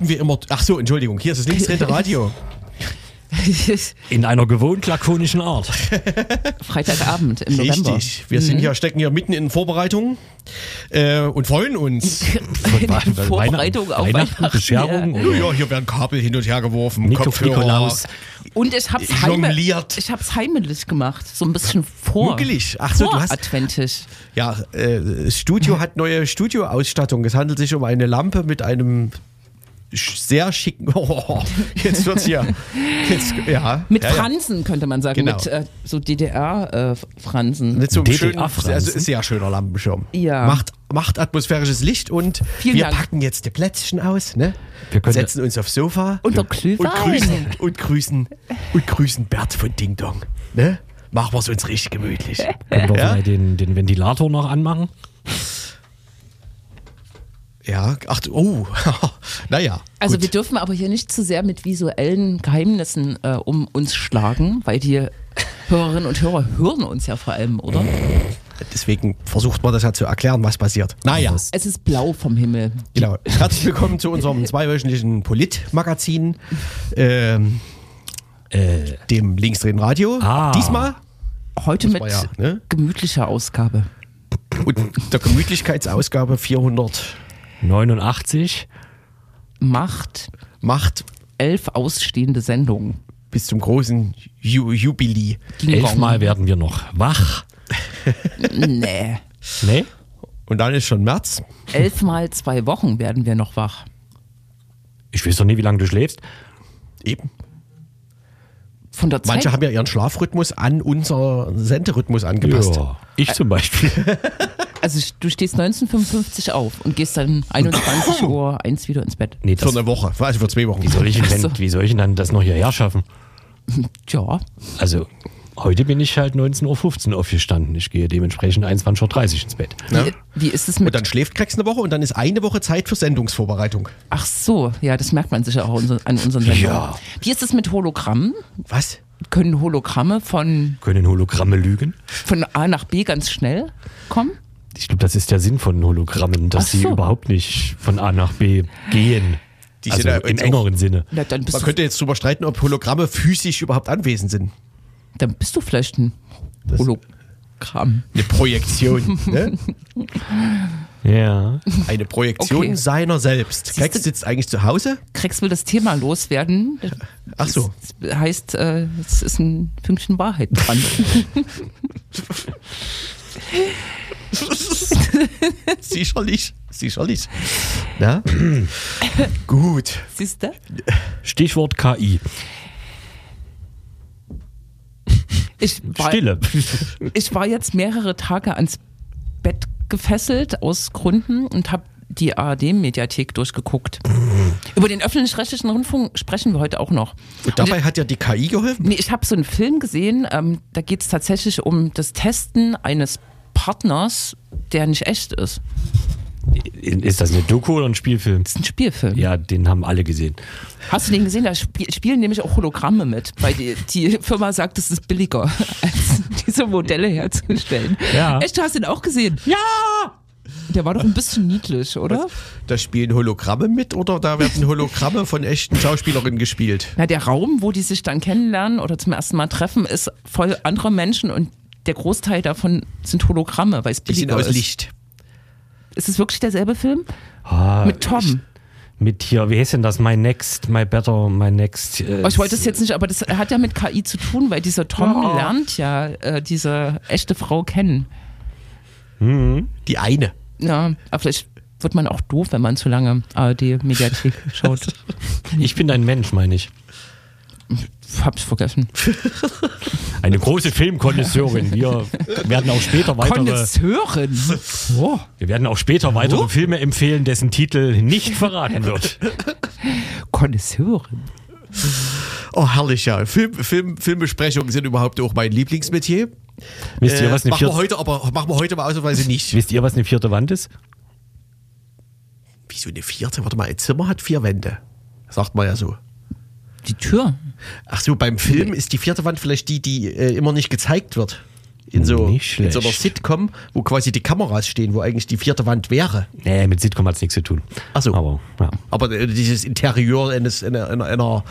Werden wir immer. Ach so, Entschuldigung, hier ist das linksdrehende Radio. In einer gewohnt lakonischen Art. Freitagabend im November. Richtig. Wir sind hier, stecken hier mitten in Vorbereitungen äh, und freuen uns. Vorbereitung auf Weihnachten, Weihnachten. Bescherung. Ja, ja, hier werden Kabel hin und her geworfen, Nico- Kopfhörer. Nikolaus. Und ich hab's, heime, Jongliert. ich hab's heimlich gemacht. So ein bisschen vor. Muckelig. Ach so, du hast- Adventisch. Ja, äh, das Studio hat neue Studioausstattung. Es handelt sich um eine Lampe mit einem sehr schicken. Oh, jetzt wird's hier. Jetzt, ja, Mit ja, ja. Fransen könnte man sagen. Genau. Mit äh, so DDR-Fransen. Mit so einem schönen, DDR-Fransen. also sehr schöner Lampenschirm. Ja. Macht, macht atmosphärisches Licht und Vielen wir Dank. packen jetzt die Plätzchen aus, ne? Wir können- setzen uns aufs Sofa Und grüßen und grüßen und grüßen Bert von Ding Dong, ne? Machen wir es uns richtig gemütlich. Können wir Ja? den, den Ventilator noch anmachen? Ja, ach, oh, naja. Also gut. wir dürfen aber hier nicht zu sehr mit visuellen Geheimnissen äh, um uns schlagen, weil die Hörerinnen und Hörer hören uns ja vor allem, oder? Deswegen versucht man das ja zu erklären, was passiert. Naja, Es ist blau vom Himmel. genau. Herzlich willkommen zu unserem zweiwöchentlichen Polit-Magazin, ähm, Äh, dem Linksdrehen Radio. Ah. Diesmal Heute mit ja, ne? gemütlicher Ausgabe. und der Gemütlichkeitsausgabe 400 89. Macht macht elf ausstehende Sendungen. bis zum großen Ju Dong. Elfmal werden wir noch wach. Nee. Nee? Und dann ist schon März. Elfmal zwei Wochen werden wir noch wach. Ich weiß doch nie, wie lange du schläfst. Eben. Von der Zeit. Manche haben ja ihren Schlafrhythmus an unser Senderhythmus angepasst. Ja, ich zum Beispiel. also du stehst 1955 auf und gehst dann 21 Uhr eins wieder ins Bett. Nee, Für das, eine Woche, also für zwei Wochen. wie, soll ich denn, so. wie soll ich denn dann das noch hierher schaffen? Ja. Also, heute bin ich halt 19.15 Uhr aufgestanden. Ich gehe dementsprechend 21.30 Uhr ins Bett. Ja. Wie, wie ist es Und mit. dann schläft Krex eine Woche und dann ist eine Woche Zeit für Sendungsvorbereitung. Ach so, ja, das merkt man sicher auch unser- an unseren Sendungen. Ja. Wie ist es mit Hologrammen? Was? Können Hologramme von, Können Hologramme lügen? von A nach B ganz schnell kommen? Ich glaube, das ist der Sinn von Hologrammen, dass Ach sie so. überhaupt nicht von A nach B gehen. Die also sind ja im jetzt auch- engeren Sinne. Na, dann, bist Man könnte jetzt drüber streiten, ob Hologramme physisch überhaupt anwesend sind. dann bist du vielleicht ein Hologramm. Eine Projektion. ne? Ja. Eine Projektion Okay. seiner selbst. Krex sitzt eigentlich zu Hause. Krex will das Thema loswerden. Ach so. Das heißt, äh, es ist ein Fünkchen Wahrheit dran. sicherlich. Sicherlich. Na? Gut. Siehst du? Stichwort KI. Ich war, Stille. ich war jetzt mehrere Tage ans Bett gefesselt aus Gründen und habe die ARD-Mediathek durchgeguckt. Über den öffentlich-rechtlichen Rundfunk sprechen wir heute auch noch. Und dabei hat ja die KI geholfen. Nee, ich habe so einen Film gesehen, ähm, da geht es tatsächlich um das Testen eines Partners, der nicht echt ist. Ist das eine Doku oder ein Spielfilm? Das ist ein Spielfilm. Ja, den haben alle gesehen. Hast du den gesehen? Da spiel, spielen nämlich auch Hologramme mit, weil die, die Firma sagt, es ist billiger, als diese Modelle herzustellen. Ja. Echt, du hast den auch gesehen? Ja! Der war doch ein bisschen niedlich, oder? Da spielen Hologramme mit oder da werden Hologramme von echten Schauspielerinnen gespielt? Na, der Raum, wo die sich dann kennenlernen oder zum ersten Mal treffen, ist voll anderer Menschen und der Großteil davon sind Hologramme, weil es billiger aus ist. Licht. Ist es wirklich derselbe Film? Ah, Mit Tom. Mit hier, wie heißt denn das? My Next, My Better, My Next. Äh, Oh, ich wollte es jetzt nicht, aber das hat ja mit KI zu tun, weil dieser Tom Ja. lernt ja äh, diese echte Frau kennen. Die eine. Ja, aber vielleicht wird man auch doof, wenn man zu lange ARD-Mediathek schaut. Ich bin ein Mensch, meine ich. Hab's vergessen. Eine große Filmkonnoisseurin. Wir werden auch später weitere, Kondisseurin. Oh. wir werden auch später weitere Filme empfehlen, dessen Titel nicht verraten wird. Konnoisseurin. Oh, herrlich, ja. Film, Film, Filmbesprechungen sind überhaupt auch mein Lieblingsmetier. Wisst ihr, Äh, was eine machen wir vierte, heute, aber machen wir heute mal ausnahmsweise nicht. wisst ihr, was eine vierte Wand ist? Wieso eine vierte? Warte mal, ein Zimmer hat vier Wände. Sagt man ja so. Die Tür. Ach so, beim Film ist die vierte Wand vielleicht die, die äh, immer nicht gezeigt wird. In so, in so einer. Sitcom, wo quasi die Kameras stehen, wo eigentlich die vierte Wand wäre. Nee, mit Sitcom hat es nichts zu tun. Ach so. Aber, ja. Aber äh, dieses Interieur eines, einer, einer, einer,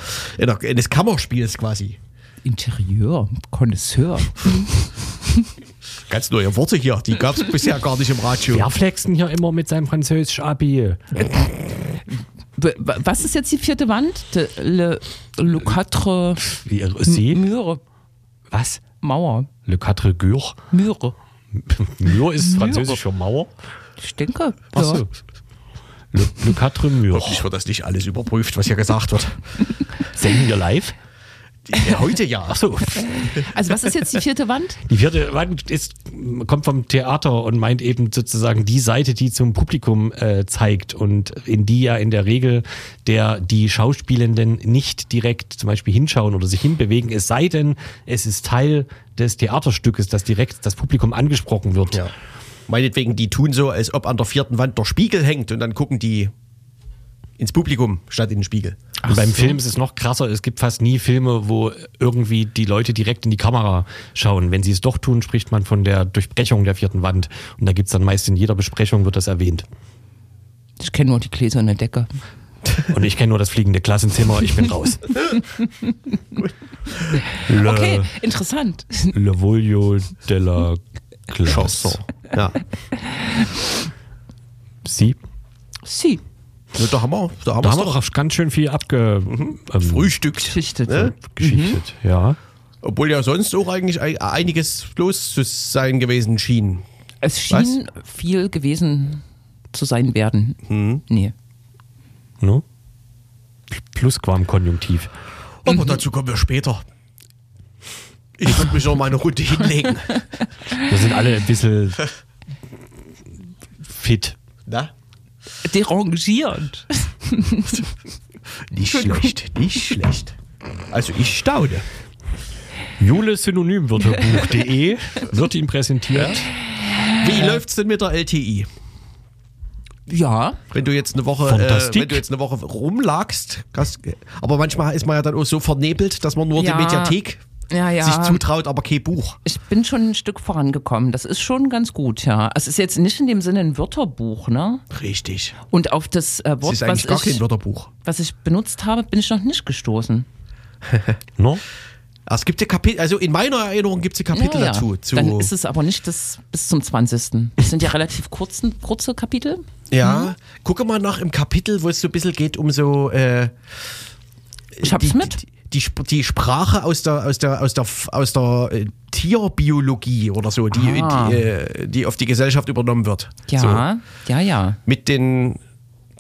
eines Kammerspiels quasi. Interieur. Konnoisseur. Ganz neue Worte hier, die gab es bisher gar nicht im Radio. Wer flext denn hier immer mit seinem französisch Abi? W- w- Was ist jetzt die vierte Wand? De, le, le quatre Wie, äh, Sie? Müre. Was? Mauer. Le Quatre Gür? Müre. Mur ist französisch für Mauer. Ich denke. Ach Ja. so. Le, Le Quatre Mur. Hoffentlich wird das nicht alles überprüft, was hier gesagt wird. Senden wir live? Äh, Heute ja. Ach so. Also was ist jetzt die vierte Wand? Die vierte Wand ist, kommt vom Theater und meint eben sozusagen die Seite, die zum Publikum äh, zeigt und in die ja in der Regel der die Schauspielenden nicht direkt zum Beispiel hinschauen oder sich hinbewegen, es sei denn, es ist Teil des Theaterstückes, dass direkt das Publikum angesprochen wird. Ja. Meinetwegen, die tun so, als ob an der vierten Wand der Spiegel hängt und dann gucken die ins Publikum statt in den Spiegel. Und beim Film ist es noch krasser. Es gibt fast nie Filme, wo irgendwie die Leute direkt in die Kamera schauen. Wenn sie es doch tun, spricht man von der Durchbrechung der vierten Wand. Und da gibt's dann meist in jeder Besprechung wird das erwähnt. Ich kenne nur die gläserne Decke. Und ich kenne nur das fliegende Klassenzimmer, ich bin raus. Le, Okay, interessant. Le Voglio della Classe. Ja. Sie? Sie. Ja, Da haben wir, da haben Da haben wir doch doch ganz schön viel abge... ähm, frühstückt. Geschichtet. Ne? geschichtet. Ja. Obwohl ja sonst auch eigentlich ein- einiges los zu sein gewesen schien. Es schien viel gewesen zu sein werden. Hm. Nee. No? Plusquamkonjunktiv. Aber dazu kommen wir später. Ich würde mich noch mal eine Runde hinlegen. Wir sind alle ein bisschen fit. Na? Derangiert. Nicht schlecht, nicht schlecht. Also ich staune. julesynonymwörterbuch.de wird ihm präsentiert. Wie läuft's denn mit der LTI? Ja. Wenn du jetzt eine Woche, äh, wenn du jetzt eine Woche rumlagst, aber manchmal ist man ja dann auch so vernebelt, dass man nur Ja. die Mediathek Ja, ja. sich zutraut, aber kein Buch. Ich bin schon ein Stück vorangekommen. Das ist schon ganz gut, ja. Es ist jetzt nicht in dem Sinne ein Wörterbuch, ne? Richtig. Und auf das äh, Es Wort, ist was eigentlich gar kein ich, Wörterbuch. was ich benutzt habe, bin ich noch nicht gestoßen. No? Es gibt ja Kapitel, also in meiner Erinnerung gibt es Kapitel ja, ja. dazu. Zu, Dann ist es aber nicht das bis zum 20. Das sind ja relativ kurzen, kurze Kapitel. ja, gucke mal nach im Kapitel, wo es so ein bisschen geht um so. Äh, Ich hab's die, mit. Die, die, die Sprache aus der, aus der, aus der, aus der äh, Tierbiologie oder so, die, Ah. die, äh, die auf die Gesellschaft übernommen wird. Ja, So, ja, ja. mit den.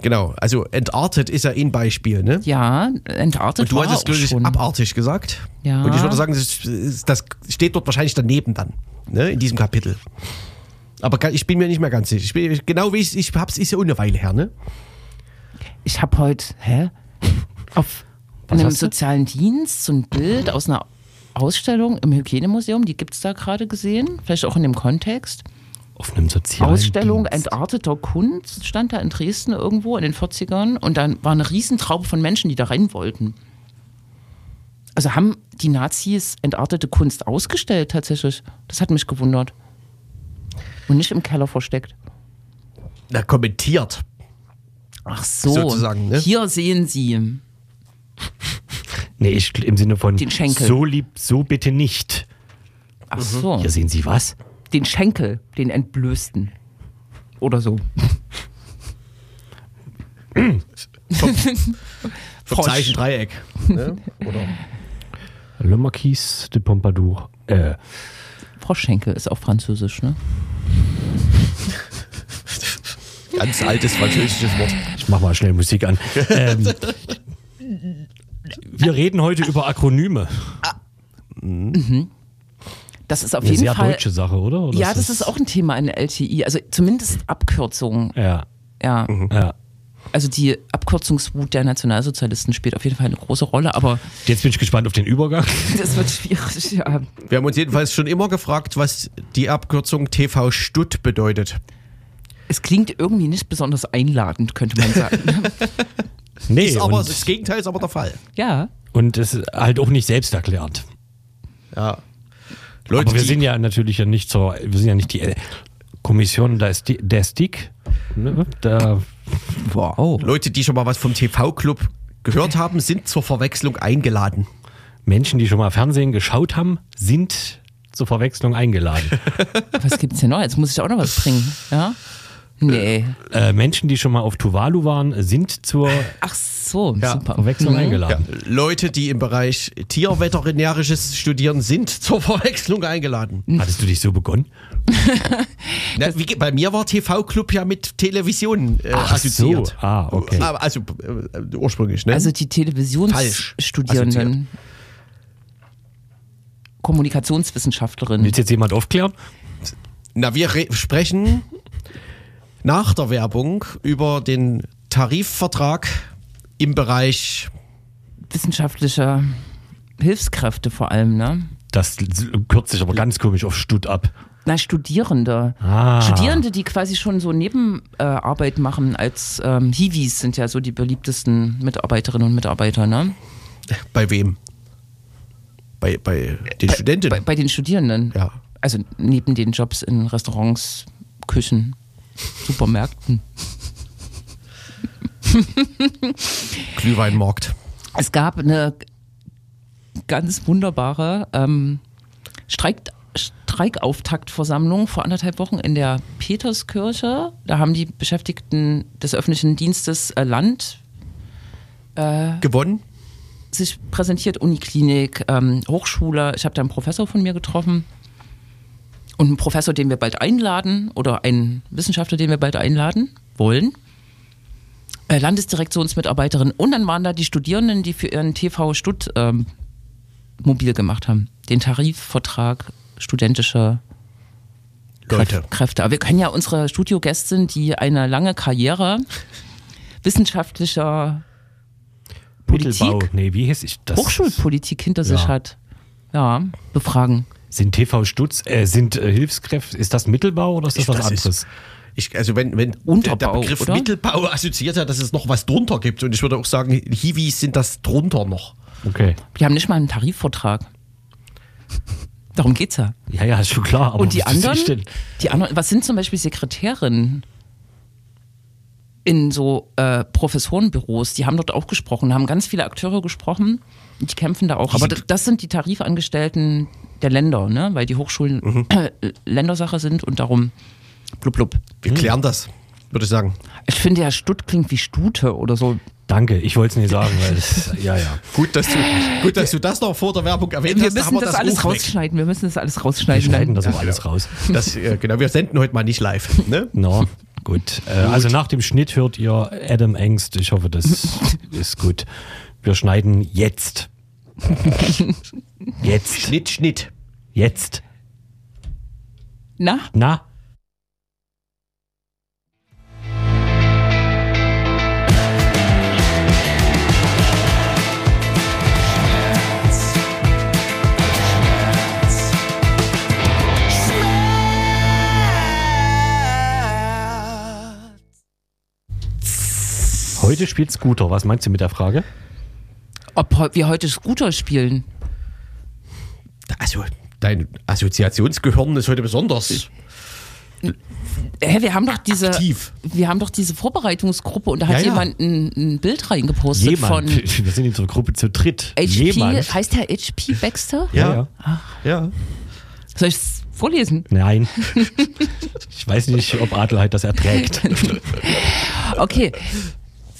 Genau, also entartet ist ja ein Beispiel, ne? Ja, entartet Und du war hattest, glaube ich, abartig gesagt. Ja. Und ich würde sagen, das, das steht dort wahrscheinlich daneben dann, ne, in diesem Kapitel. Aber ich bin mir nicht mehr ganz sicher. Ich bin, genau wie ich ich hab's, ist ja eine Weile her, ne? Ich habe heute, hä? Auf Was einem sozialen Dienst so ein Bild aus einer Ausstellung im Hygienemuseum, die gibt es da gerade gesehen, vielleicht auch in dem Kontext. Auf einem sozialen Ausstellung Dienst. entarteter Kunst stand da in Dresden irgendwo in den 40ern und dann war eine Riesentraube von Menschen, die da rein wollten. Also haben die Nazis entartete Kunst ausgestellt tatsächlich. Das hat mich gewundert. Und nicht im Keller versteckt. Na, kommentiert. Ach so. Sozusagen, ne? Hier sehen Sie. Nee, ich, im Sinne von Den Schenkel. so lieb, so bitte nicht. Ach so. Hier sehen Sie was? Den Schenkel, den entblößten. Oder so. Vom Frosch. Zeichendreieck. Ne? Oder? Le Marquis de Pompadour. Äh, Froschschenkel ist auch französisch, ne? Ganz altes französisches Wort. ich mach mal schnell Musik an. ähm, wir reden heute über Akronyme. Das ist auf Eine jeden sehr Fall. deutsche Sache, oder? oder ja, das ist auch ein Thema in der LTI. Also zumindest Abkürzungen. Ja, Ja. ja. Also die Abkürzungswut der Nationalsozialisten spielt auf jeden Fall eine große Rolle, aber Jetzt bin ich gespannt auf den Übergang. das wird schwierig. Ja. Wir haben uns jedenfalls schon immer gefragt, was die Abkürzung TV Stutt bedeutet. Es klingt irgendwie nicht besonders einladend, könnte man sagen. Nee, Ist aber, das Gegenteil ist aber der Fall. ja. und es ist halt auch nicht selbst erklärt. Ja. Leute, Aber wir die- sind ja natürlich ja nicht zur, wir sind ja nicht die äh, Kommission der, Sti der STIK. Ne? Da, Wow. Leute, die schon mal was vom TV-Club gehört haben, sind zur Verwechslung eingeladen. Menschen, die schon mal Fernsehen geschaut haben, sind zur Verwechslung eingeladen. Was gibt's denn noch? Jetzt muss ich auch noch was bringen. Ja? Nee. äh, Menschen, die schon mal auf Tuvalu waren, sind zur Ach so, Ja, super. Verwechslung Mhm. Ja. eingeladen. Leute, die im Bereich Tierveterinärisches studieren, sind zur Verwechslung eingeladen. Hattest du dich so begonnen? Na, wie, bei mir war TV-Club ja mit Television äh, assoziiert. so. Ah, okay. Also äh, ursprünglich, ne? Also die Televisionsstudierenden. Kommunikationswissenschaftlerinnen. Willst jetzt jemand aufklären? Na, wir re- sprechen nach der Werbung über den Tarifvertrag im Bereich Wissenschaftlicher Hilfskräfte vor allem, ne? Das kürzt sich aber ganz komisch auf Stutt ab. Na, Studierende. Ah. Studierende, die quasi schon so Nebenarbeit äh, machen als ähm, Hiwis sind ja so die beliebtesten Mitarbeiterinnen und Mitarbeiter, ne? bei wem? Bei, bei den Studenten. Bei, bei den Studierenden. ja. Also neben den Jobs in Restaurants, Küchen, Supermärkten. Glühweinmarkt. Es gab eine ganz wunderbare ähm, Streik, Streikauftaktversammlung vor anderthalb Wochen in der Peterskirche. Da haben die Beschäftigten des öffentlichen Dienstes äh, Land Gewonnen? sich präsentiert, Uniklinik, ähm, Hochschule. Ich habe da einen Professor von mir getroffen und einen Professor, den wir bald einladen oder einen Wissenschaftler, den wir bald einladen wollen. Äh, Landesdirektionsmitarbeiterin und dann waren da die Studierenden, die für ihren TV Stutt ähm, mobil gemacht haben. Den Tarifvertrag studentischer Leute. Kräfte. Aber wir können ja unsere Studiogästin, die eine lange Karriere wissenschaftlicher Politik. Nee, wie hieß ich das? Hochschulpolitik hinter sich Ja. hat, ja, befragen. Sind TV Stutz, äh, sind äh, Hilfskräfte, ist das Mittelbau oder ist das Ich- was das ist- anderes? Ich, also wenn, wenn Unterbau, der Begriff oder? Mittelbau assoziiert ja, dass es noch was drunter gibt. Und ich würde auch sagen, Hiwis sind das drunter noch. Okay. Die haben nicht mal einen Tarifvertrag. Darum geht's ja. Ja, ja, ist schon klar. Aber Und die ist anderen, die anderen, was sind zum Beispiel Sekretärinnen in so äh, Professorenbüros? Die haben dort auch gesprochen, haben ganz viele Akteure gesprochen. Die kämpfen da auch. Aber das, das sind die Tarifangestellten der Länder, ne? weil die Hochschulen Mhm. äh, Ländersache sind und darum blub blub. Wir klären das, würde ich sagen. Ich finde ja, Stutt klingt wie Stute oder so. Danke, ich wollte es nicht sagen, weil das, ja, ja. Gut, dass du, gut, dass du das noch vor der Werbung erwähnt Wir hast. da müssen haben das, wir alles rausschneiden. Wir müssen das alles Wir rausschneiden. schneiden das auch alles raus. Das, äh, genau, wir senden heute mal nicht live. Ne? No, gut. Äh, also nach dem Schnitt hört ihr Adam Engst. Ich hoffe, das ist gut. Wir schneiden jetzt. Jetzt. Schnitt, Schnitt. Jetzt. Na, Na? Heute spielt Scooter. Was meinst du mit der Frage? ob wir heute Scooter spielen. Also, dein Assoziationsgehirn ist heute besonders Hä, wir haben doch diese, aktiv. wir haben doch diese Vorbereitungsgruppe und da hat Ja, ja. jemand ein, ein Bild reingepostet Jemand. von Wir sind in unserer Gruppe zu dritt. HP. Jemand. Heißt der HP Baxter? Ja. Ja. Soll ich es vorlesen? Nein. Ich weiß nicht, ob Adelheid das erträgt. Okay.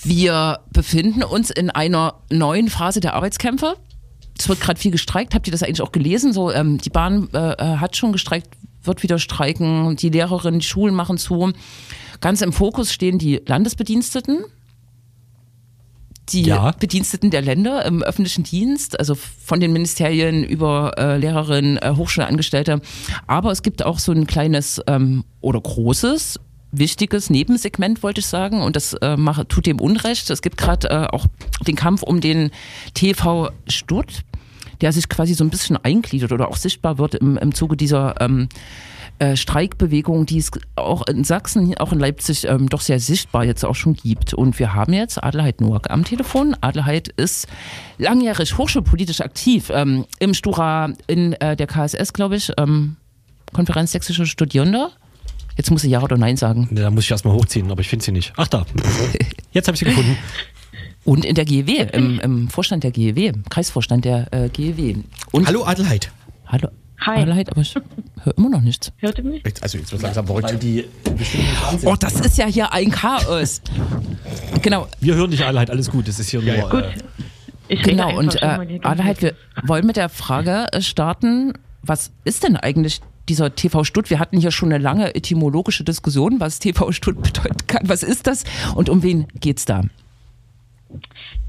Wir befinden uns in einer neuen Phase der Arbeitskämpfe. Es wird gerade viel gestreikt. Habt ihr das eigentlich auch gelesen? So, ähm, die Bahn äh, äh, hat schon gestreikt, wird wieder streiken. Die Lehrerinnen, die Schulen machen zu. Ganz im Fokus stehen die Landesbediensteten. Die Ja. Bediensteten der Länder im öffentlichen Dienst, also von den Ministerien über äh, Lehrerinnen, äh, Hochschulangestellte. Aber es gibt auch so ein kleines ähm, oder großes wichtiges Nebensegment, wollte ich sagen, und das äh, mache, tut dem Unrecht. Es gibt gerade äh, auch den Kampf um den TV Stutt, der sich quasi so ein bisschen eingliedert oder auch sichtbar wird im, im Zuge dieser ähm, äh, Streikbewegung, die es auch in Sachsen, auch in Leipzig ähm, doch sehr sichtbar jetzt auch schon gibt. Und wir haben jetzt Adelheid Noack am Telefon. Adelheid ist langjährig hochschulpolitisch aktiv ähm, im Stura, in äh, der KSS, glaube ich, ähm, Konferenz Sächsischer Studierender. Jetzt muss sie Ja oder Nein sagen. Da muss ich erstmal hochziehen, aber ich finde sie nicht. Ach da. Jetzt habe ich sie gefunden. Und in der GEW, im, im Vorstand der GEW, Kreisvorstand der äh, GEW. Und Hallo Adelheid. Hallo. Hi. Adelheid, aber ich höre immer noch nichts. Hört ihr mich? Jetzt, also jetzt wird langsam verrückt. die Oh, das ist ja hier ein Chaos. genau, wir hören dich halt, alles gut. Das ist hier nur. Gut. Äh, Ich genau. Und äh, Adelheid, wir wollen mit der Frage äh, starten, was ist denn eigentlich dieser TV Stutt? Wir hatten hier schon eine lange etymologische Diskussion, was TV Stutt bedeuten kann. Was ist das und um wen geht's da?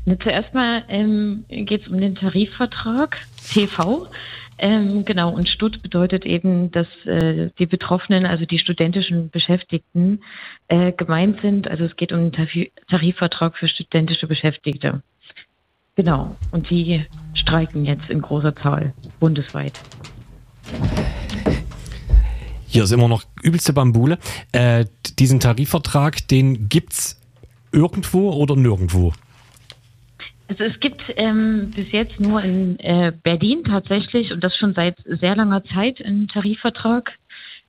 Na, zuerst mal ähm, geht es um den Tarifvertrag TV. Ähm, genau, und Stutt bedeutet eben, dass äh, die Betroffenen, also die studentischen Beschäftigten, äh, gemeint sind. Also es geht um den Tarif Tarifvertrag für studentische Beschäftigte. Genau, und die streiken jetzt in großer Zahl bundesweit. Hier ist immer noch übelste Bambule. Äh, diesen Tarifvertrag, den gibt's irgendwo oder nirgendwo? Also es gibt ähm, bis jetzt nur in äh, Berlin tatsächlich und das schon seit sehr langer Zeit einen Tarifvertrag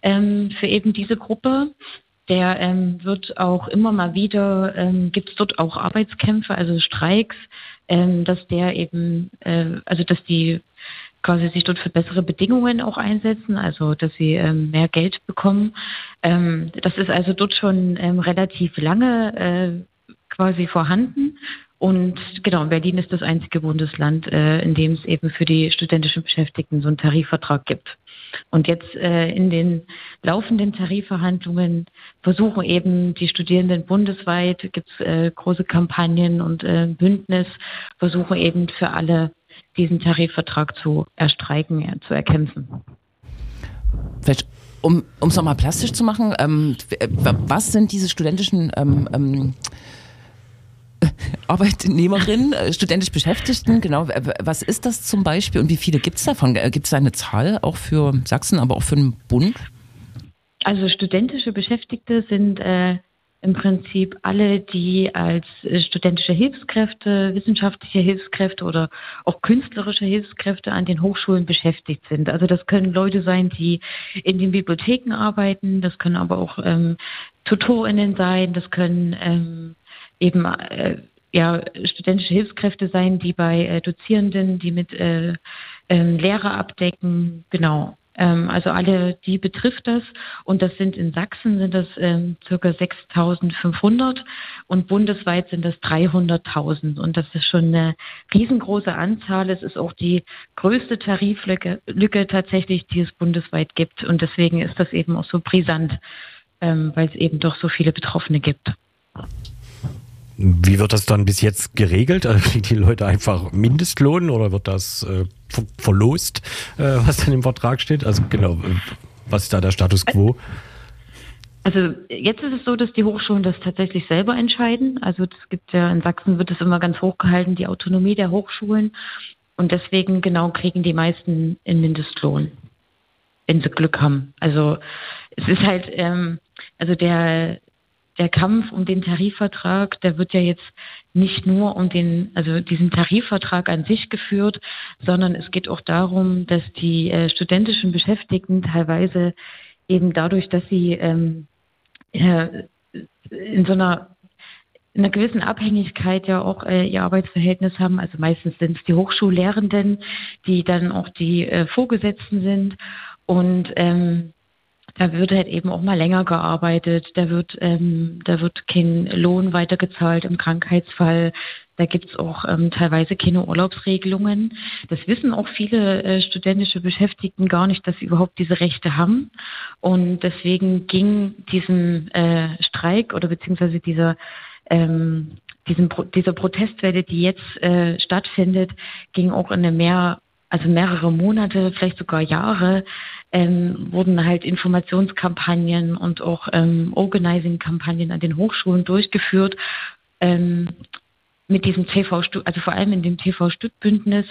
ähm, für eben diese Gruppe. Der ähm, wird auch immer mal wieder, ähm, gibt es dort auch Arbeitskämpfe, also Streiks, ähm, dass der eben, äh, also dass die quasi sich dort für bessere Bedingungen auch einsetzen, also dass sie ähm, mehr Geld bekommen. Ähm, das ist also dort schon ähm, relativ lange äh, quasi vorhanden. Und genau, Berlin ist das einzige Bundesland, äh, in dem es eben für die studentischen Beschäftigten so einen Tarifvertrag gibt. Und jetzt äh, in den laufenden Tarifverhandlungen versuchen eben die Studierenden bundesweit, gibt es äh, große Kampagnen und äh, Bündnis, versuchen eben für alle diesen Tarifvertrag zu erstreiken, ja, zu erkämpfen. Vielleicht, um es nochmal plastisch zu machen, ähm, was sind diese studentischen ähm, ähm, Arbeitnehmerinnen, äh, studentisch Beschäftigten, genau, was ist das zum Beispiel und wie viele gibt es davon? Gibt es da eine Zahl auch für Sachsen, aber auch für den Bund? Also studentische Beschäftigte sind äh, im Prinzip alle, die als äh, studentische Hilfskräfte, wissenschaftliche Hilfskräfte oder auch künstlerische Hilfskräfte an den Hochschulen beschäftigt sind. Also das können Leute sein, die in den Bibliotheken arbeiten, das können aber auch ähm, TutorInnen sein, das können ähm, eben äh, ja, studentische Hilfskräfte sein, die bei äh, Dozierenden, die mit äh, ähm, Lehre abdecken, genau. Ähm, also alle, die betrifft das. Und das sind in Sachsen sind das ähm, circa 6.500 und bundesweit sind das 300.000. Und das ist schon eine riesengroße Anzahl. Es ist auch die größte Tariflücke Lücke tatsächlich, die es bundesweit gibt. Und deswegen ist das eben auch so brisant, ähm, weil es eben doch so viele Betroffene gibt. Wie wird das dann bis jetzt geregelt? Also kriegen die Leute einfach Mindestlohn oder wird das äh, ver- verlost, äh, was dann im Vertrag steht? Also genau, äh, was ist da der Status quo? Also jetzt ist es so, dass die Hochschulen das tatsächlich selber entscheiden. Also es gibt ja in Sachsen wird es immer ganz hochgehalten, die Autonomie der Hochschulen. Und deswegen genau kriegen die meisten einen Mindestlohn, wenn sie Glück haben. Also es ist halt, ähm, also der der Kampf um den Tarifvertrag, der wird ja jetzt nicht nur um den, also diesen Tarifvertrag an sich geführt, sondern es geht auch darum, dass die äh, studentischen Beschäftigten teilweise eben dadurch, dass sie ähm, äh, in so einer in einer gewissen Abhängigkeit ja auch äh, ihr Arbeitsverhältnis haben. Also meistens sind es die Hochschullehrenden, die dann auch die äh, Vorgesetzten sind. Und ähm, da wird halt eben auch mal länger gearbeitet, da wird, ähm, da wird kein Lohn weitergezahlt im Krankheitsfall, da gibt's auch ähm, teilweise keine Urlaubsregelungen. Das wissen auch viele äh, studentische Beschäftigten gar nicht, dass sie überhaupt diese Rechte haben. Und deswegen ging diesem äh, Streik oder beziehungsweise dieser ähm, diesem dieser Protestwelle, die jetzt äh, stattfindet, ging auch in eine mehr, also mehrere Monate, vielleicht sogar Jahre, ähm, wurden halt Informationskampagnen und auch ähm, Organizing-Kampagnen an den Hochschulen durchgeführt. Ähm, mit diesem TV, also vor allem in dem TV-Stück-Bündnis,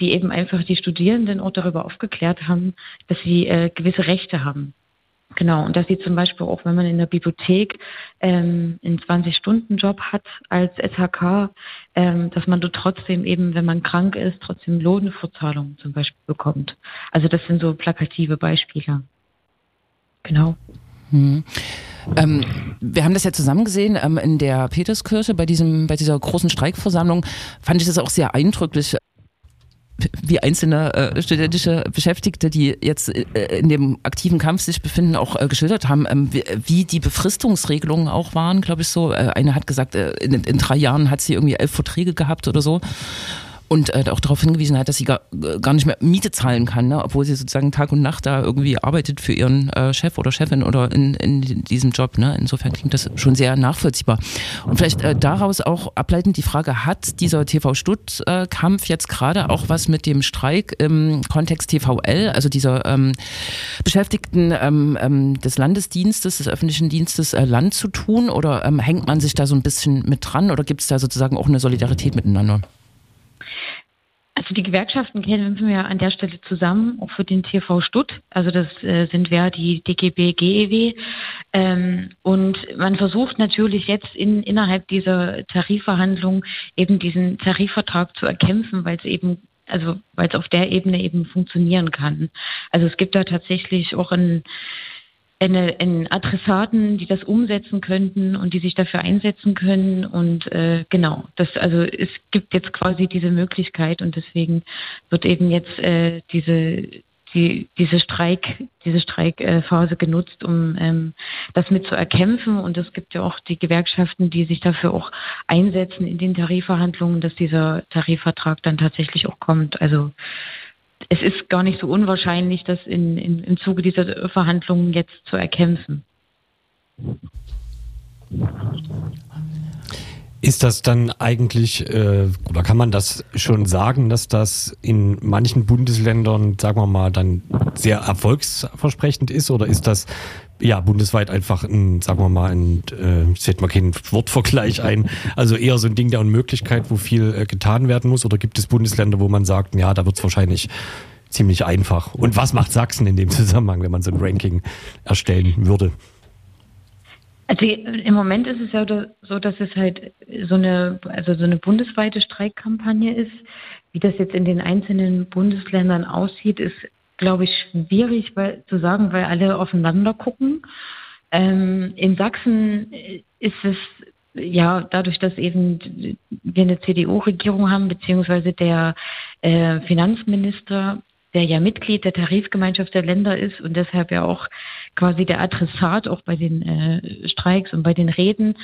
die eben einfach die Studierenden auch darüber aufgeklärt haben, dass sie äh, gewisse Rechte haben. Genau, und dass sie zum Beispiel auch, wenn man in der Bibliothek ähm, einen 20-Stunden-Job hat als SHK, ähm, dass man dort trotzdem eben, wenn man krank ist, trotzdem Lohnfortzahlungen zum Beispiel bekommt. Also das sind so plakative Beispiele. Genau. Hm. Ähm, wir haben das ja zusammen gesehen ähm, in der Peterskirche bei diesem, bei dieser großen Streikversammlung. Fand ich das auch sehr eindrücklich wie einzelne äh, studentische Beschäftigte, die jetzt äh, in dem aktiven Kampf sich befinden, auch äh, geschildert haben, ähm, wie, wie, die Befristungsregelungen auch waren, glaube ich so. Äh, eine hat gesagt, äh, in, in, drei Jahren hat sie irgendwie elf Verträge gehabt oder so und äh, auch darauf hingewiesen hat, dass sie gar, gar nicht mehr Miete zahlen kann, ne? obwohl sie sozusagen Tag und Nacht da irgendwie arbeitet für ihren äh, Chef oder Chefin oder in, in diesem Job. Ne? Insofern klingt das schon sehr nachvollziehbar. Und vielleicht äh, daraus auch ableitend die Frage, hat dieser TV-Stutt-Kampf jetzt gerade auch was mit dem Streik im Kontext TVL, also dieser ähm, Beschäftigten ähm, ähm, des Landesdienstes, des öffentlichen Dienstes äh, Land zu tun oder ähm, hängt man sich da so ein bisschen mit dran oder gibt es da sozusagen auch eine Solidarität miteinander? Also die Gewerkschaften kämpfen ja an der Stelle zusammen, auch für den TV Stutt. Also das äh, sind wir die DGB, GEW. Ähm, und man versucht natürlich jetzt in, innerhalb dieser Tarifverhandlung eben diesen Tarifvertrag zu erkämpfen, weil es eben also weil es auf der Ebene eben funktionieren kann. Also es gibt da tatsächlich auch ein eine, einen Adressaten, die das umsetzen könnten und die sich dafür einsetzen können. Und äh, genau, das also es gibt jetzt quasi diese Möglichkeit und deswegen wird eben jetzt äh, diese die, diese Streik, diese Streikphase genutzt, um ähm, das mit zu erkämpfen. Und es gibt ja auch die Gewerkschaften, die sich dafür auch einsetzen in den Tarifverhandlungen, dass dieser Tarifvertrag dann tatsächlich auch kommt. Also es ist gar nicht so unwahrscheinlich, das in, in, im Zuge dieser Verhandlungen jetzt zu erkämpfen. Ist das dann eigentlich, äh, oder kann man das schon sagen, dass das in manchen Bundesländern, sagen wir mal, dann sehr erfolgsversprechend ist? Oder ist das ja, bundesweit einfach ein, sagen wir mal, ein, äh, ich setze mal keinen Wortvergleich ein, also eher so ein Ding der Unmöglichkeit, wo viel äh, getan werden muss? Oder gibt es Bundesländer, wo man sagt, ja, da wird es wahrscheinlich ziemlich einfach? Und was macht Sachsen in dem Zusammenhang, wenn man so ein Ranking erstellen würde? Also im Moment ist es ja so, dass es halt so eine, also so eine bundesweite Streikkampagne ist. Wie das jetzt in den einzelnen Bundesländern aussieht, ist glaube ich, schwierig weil, zu sagen, weil alle aufeinander gucken. Ähm, in Sachsen ist es ja dadurch, dass eben wir eine CDU-Regierung haben, beziehungsweise der äh, Finanzminister, der ja Mitglied der Tarifgemeinschaft der Länder ist und deshalb ja auch quasi der Adressat auch bei den äh, Streiks und bei den Reden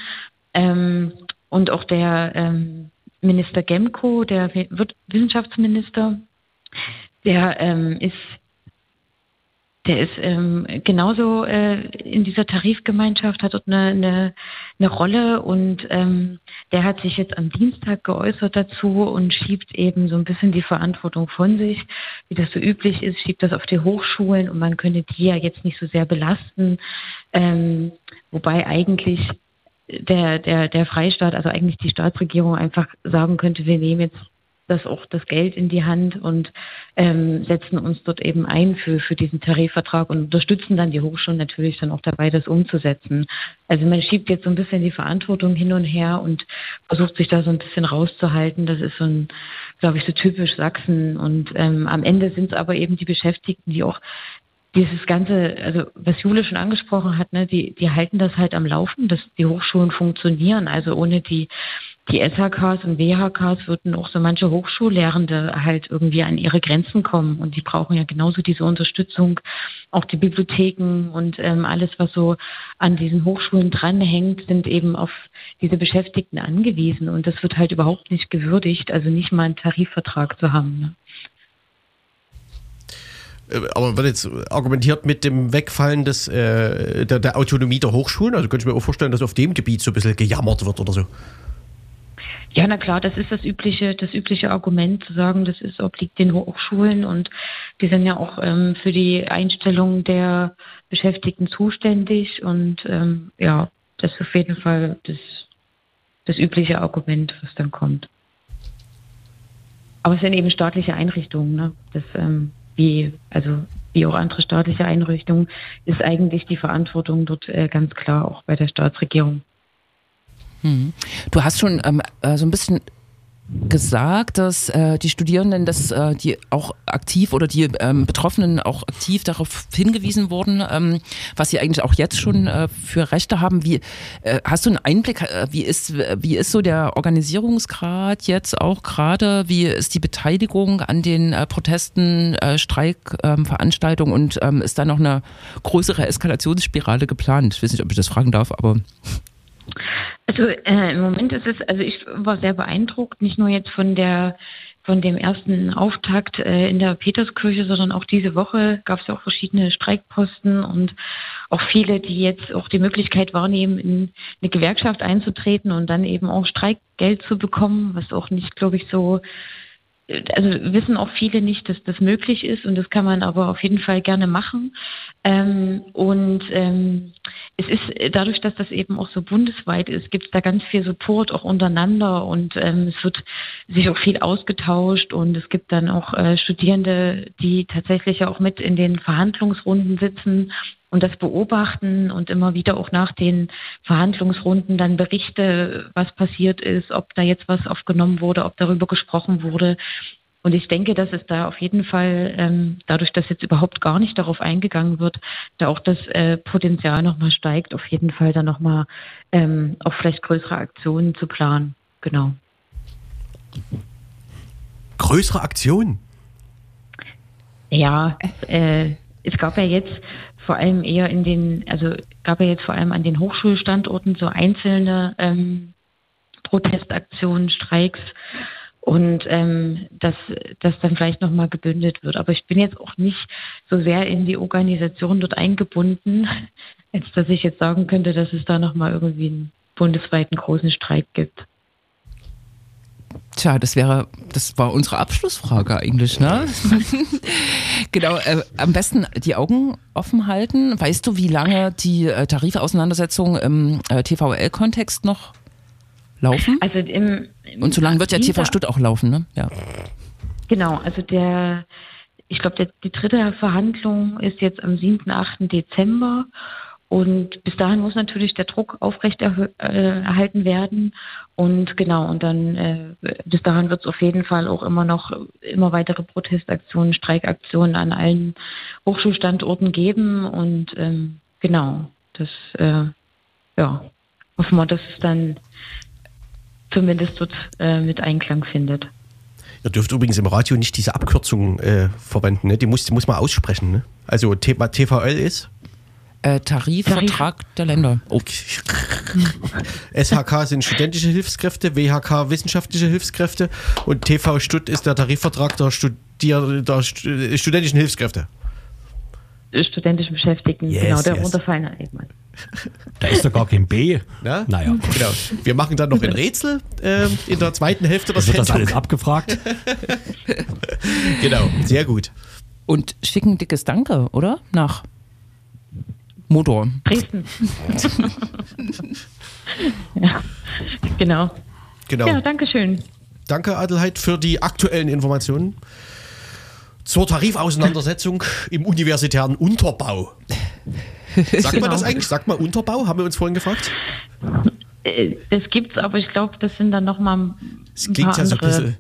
ähm, und auch der ähm, Minister Gemko, der Wissenschaftsminister, der ähm, ist der ist ähm, genauso äh, in dieser Tarifgemeinschaft, hat dort eine, eine, eine Rolle und ähm, der hat sich jetzt am Dienstag geäußert dazu und schiebt eben so ein bisschen die Verantwortung von sich, wie das so üblich ist, schiebt das auf die Hochschulen und man könnte die ja jetzt nicht so sehr belasten, ähm, wobei eigentlich der, der, der Freistaat, also eigentlich die Staatsregierung einfach sagen könnte, wir nehmen jetzt das auch das Geld in die Hand und ähm, setzen uns dort eben ein für, für diesen Tarifvertrag und unterstützen dann die Hochschulen natürlich dann auch dabei, das umzusetzen. Also man schiebt jetzt so ein bisschen die Verantwortung hin und her und versucht sich da so ein bisschen rauszuhalten. Das ist so ein, glaube ich, so typisch Sachsen. Und ähm, am Ende sind es aber eben die Beschäftigten, die auch dieses ganze, also was Jule schon angesprochen hat, ne, die, die halten das halt am Laufen, dass die Hochschulen funktionieren. Also ohne die die SHKs und WHKs würden auch so manche Hochschullehrende halt irgendwie an ihre Grenzen kommen. Und die brauchen ja genauso diese Unterstützung. Auch die Bibliotheken und ähm, alles, was so an diesen Hochschulen dranhängt, sind eben auf diese Beschäftigten angewiesen. Und das wird halt überhaupt nicht gewürdigt, also nicht mal einen Tarifvertrag zu haben. Ne? Äh, aber wird jetzt argumentiert mit dem Wegfallen des, äh, der, der Autonomie der Hochschulen? Also könnte ich mir auch vorstellen, dass auf dem Gebiet so ein bisschen gejammert wird oder so. Ja, na klar, das ist das übliche, das übliche Argument zu sagen, das ist obliegt den Hochschulen und die sind ja auch ähm, für die Einstellung der Beschäftigten zuständig und ähm, ja, das ist auf jeden Fall das, das übliche Argument, was dann kommt. Aber es sind eben staatliche Einrichtungen, ne? Das, ähm, wie, also wie auch andere staatliche Einrichtungen, ist eigentlich die Verantwortung dort äh, ganz klar auch bei der Staatsregierung. Hm. Du hast schon ähm, äh, so ein bisschen gesagt, dass äh, die Studierenden, dass äh, die auch aktiv oder die ähm, Betroffenen auch aktiv darauf hingewiesen wurden, ähm, was sie eigentlich auch jetzt schon äh, für Rechte haben. Wie äh, hast du einen Einblick? Äh, wie ist wie ist so der Organisierungsgrad jetzt auch gerade? Wie ist die Beteiligung an den äh, Protesten, Streikveranstaltungen ähm, und ähm, ist da noch eine größere Eskalationsspirale geplant? Ich weiß nicht, ob ich das fragen darf, aber also äh, im Moment ist es, also ich war sehr beeindruckt, nicht nur jetzt von der von dem ersten Auftakt äh, in der Peterskirche, sondern auch diese Woche gab es ja auch verschiedene Streikposten und auch viele, die jetzt auch die Möglichkeit wahrnehmen, in eine Gewerkschaft einzutreten und dann eben auch Streikgeld zu bekommen, was auch nicht, glaube ich, so also wissen auch viele nicht, dass das möglich ist und das kann man aber auf jeden Fall gerne machen. Ähm, und ähm, es ist dadurch, dass das eben auch so bundesweit ist, gibt es da ganz viel Support auch untereinander und ähm, es wird sich auch viel ausgetauscht und es gibt dann auch äh, Studierende, die tatsächlich auch mit in den Verhandlungsrunden sitzen und das beobachten und immer wieder auch nach den Verhandlungsrunden dann Berichte, was passiert ist, ob da jetzt was aufgenommen wurde, ob darüber gesprochen wurde. Und ich denke, dass es da auf jeden Fall, ähm, dadurch, dass jetzt überhaupt gar nicht darauf eingegangen wird, da auch das äh, Potenzial nochmal steigt, auf jeden Fall dann nochmal ähm, auch vielleicht größere Aktionen zu planen. Genau. Größere Aktionen? Ja, äh, es gab ja jetzt vor allem eher in den, also gab ja jetzt vor allem an den Hochschulstandorten so einzelne ähm, Protestaktionen, Streiks und ähm, dass das dann vielleicht nochmal gebündelt wird. Aber ich bin jetzt auch nicht so sehr in die Organisation dort eingebunden, als dass ich jetzt sagen könnte, dass es da nochmal irgendwie einen bundesweiten großen Streik gibt. Tja, das wäre, das war unsere Abschlussfrage eigentlich, ne? genau, äh, am besten die Augen offen halten. Weißt du, wie lange die äh, Tarifauseinandersetzungen im äh, TVL-Kontext noch laufen? Also im, im Und so lange wird ja TV Stutt auch laufen, ne? Ja. Genau, also der, ich glaube, die dritte Verhandlung ist jetzt am 7., 8. Dezember und bis dahin muss natürlich der Druck aufrechterhalten werden. Und genau, und dann äh, bis dahin wird es auf jeden Fall auch immer noch immer weitere Protestaktionen, Streikaktionen an allen Hochschulstandorten geben. Und ähm, genau, das äh, ja, hoffen wir, dass es dann zumindest dort äh, mit Einklang findet. Ihr dürft übrigens im Radio nicht diese Abkürzung äh, verwenden, ne? die, muss, muss man aussprechen. Ne? Also TVL ist äh, Tarifvertrag Tarif. der Länder. Okay. SHK sind studentische Hilfskräfte, WHK wissenschaftliche Hilfskräfte und TV Stutt ist der Tarifvertrag der, Studier der studentischen Hilfskräfte. Studentischen Beschäftigten, yes, genau, der yes. runterfallen eben. Da ist doch gar kein B. Na? Naja. Genau. Wir machen dann noch ein Rätsel äh, in der zweiten Hälfte der Sendung. Wird das alles abgefragt? genau, sehr gut. Und schicken dickes Danke, oder? Nach Motor. Dresden. ja, genau. Genau. Ja, danke schön. Danke, Adelheid, für die aktuellen Informationen zur Tarifauseinandersetzung im universitären Unterbau. Sagt genau. man das eigentlich? Sagt man Unterbau? Haben wir uns vorhin gefragt? Äh, das gibt's, aber ich glaube, das sind dann nochmal. Das klingt ja so ein bisschen,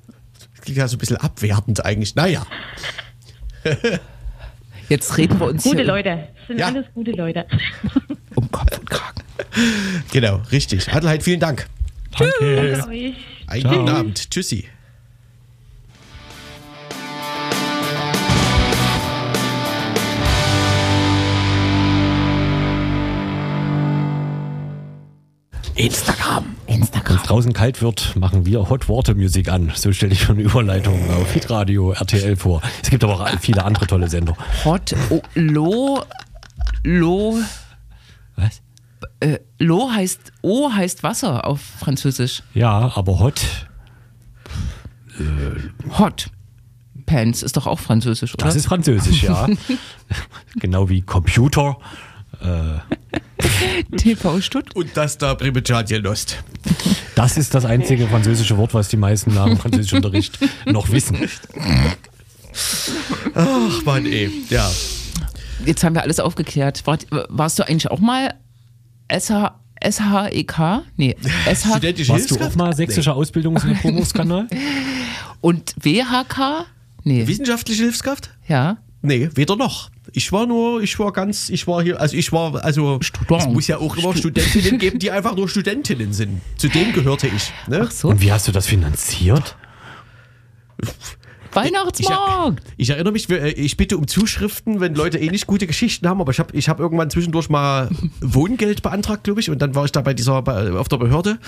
klingt ja so ein bisschen abwertend eigentlich. Naja. Jetzt reden wir uns Gute Leute, das sind ja. alles gute Leute. Um Kopf und Kragen. Genau, richtig. Adelheid, vielen Dank. Danke. Danke euch. Einen Ciao. guten Abend. Tschüssi. Instagram. Instagram. Wenn es draußen kalt wird, machen wir Hot Water Musik an. So stelle ich schon Überleitungen auf Hitradio, RTL vor. Es gibt aber auch viele andere tolle Sender. Hot oh, Lo Lo Was? Äh, L'eau heißt, O heißt Wasser auf Französisch. Ja, aber hot, Hot. Pants ist doch auch Französisch, oder? das ist Französisch, ja. genau wie Computer. TV Stutt. Und das da Primitianien Lost. Das ist das einzige französische Wort, was die meisten nach dem Französischunterricht noch wissen. Ach Mann, ey. Ja. Jetzt haben wir alles aufgeklärt. War, warst du eigentlich auch mal SH, SHEK? Nee, SH Studentische Warst du auch mal sächsischer Ausbildungs- und Promoskanal? und WHK? Nee. Wissenschaftliche Hilfskraft? Ja. Nee, weder noch. Ich war nur, ich war ganz, ich war hier, also ich war, also Student. es muss ja auch immer Studentinnen geben, die einfach nur Studentinnen sind. Zu denen gehörte ich. Ne? Ach so. Und wie hast du das finanziert? Weihnachtsmarkt. Ich erinnere mich, äh, ich bitte um Zuschriften, wenn Leute eh nicht gute Geschichten haben, aber ich habe ich hab irgendwann zwischendurch mal Wohngeld beantragt, glaube ich, und dann war ich da bei dieser, bei, auf der Behörde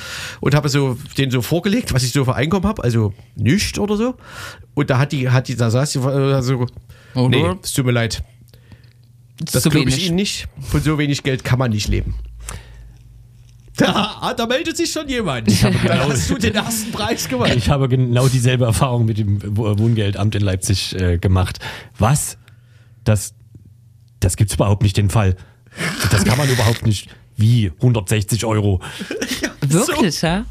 und habe so den so vorgelegt, was ich so für Einkommen habe, also nichts oder so. Und da hat die, hat die, da saß die äh, so, Oder? nee, es tut mir leid, das Zu glaube ich wenig. Ihnen nicht. Von so wenig Geld kann man nicht leben. Da, ah, da meldet sich schon jemand. da hast du den ersten Preis gewonnen. Ich habe genau dieselbe Erfahrung mit dem Wo- Wohngeldamt in Leipzig äh, gemacht. Was? Das, das gibt's überhaupt nicht, den Fall. Das kann man überhaupt nicht. Wie? 160 Euro. Wirklich, ja?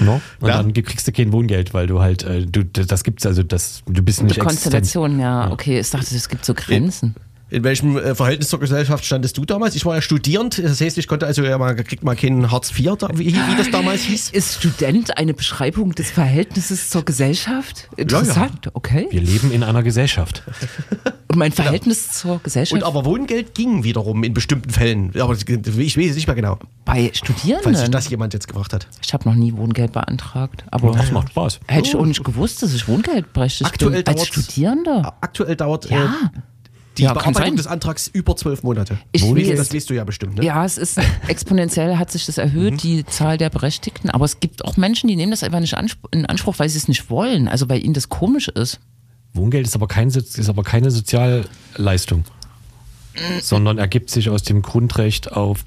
No? Und Ja. dann kriegst du kein Wohngeld, weil du halt, äh, du, das gibt's also, das, du bist nicht Die existent. Konstellation, ja. Okay, ich dachte, es gibt so Grenzen. In welchem äh, Verhältnis zur Gesellschaft standest du damals? Ich war ja studierend, das heißt, ich konnte also ja mal, kriegt mal keinen Hartz IV, da, wie, wie das damals hieß. Ist Student eine Beschreibung des Verhältnisses zur Gesellschaft? Interessant, okay. Wir leben in einer Gesellschaft. Und mein Verhältnis zur Gesellschaft Und aber Wohngeld ging wiederum in bestimmten Fällen. Aber ich weiß es nicht mehr genau, bei falls sich Studierenden? das jemand jetzt gefragt hat. Ich habe noch nie Wohngeld beantragt. Aber Das macht Spaß. hätte ich auch nicht gewusst, dass ich Wohngeld bräuchte. Aktuell bin als Studierender. Aktuell dauert äh, Ja. Die Ja, Bearbeitung des Antrags über zwölf Monate. Ich weiß. das liest du ja bestimmt, ne? Ja, es ist exponentiell hat sich das erhöht, Mhm. die Zahl der Berechtigten. Aber es gibt auch Menschen, die nehmen das einfach nicht in Anspruch, weil sie es nicht wollen. Also weil ihnen das komisch ist. Wohngeld ist aber, kein, ist aber keine Sozialleistung, sondern ergibt sich aus dem Grundrecht auf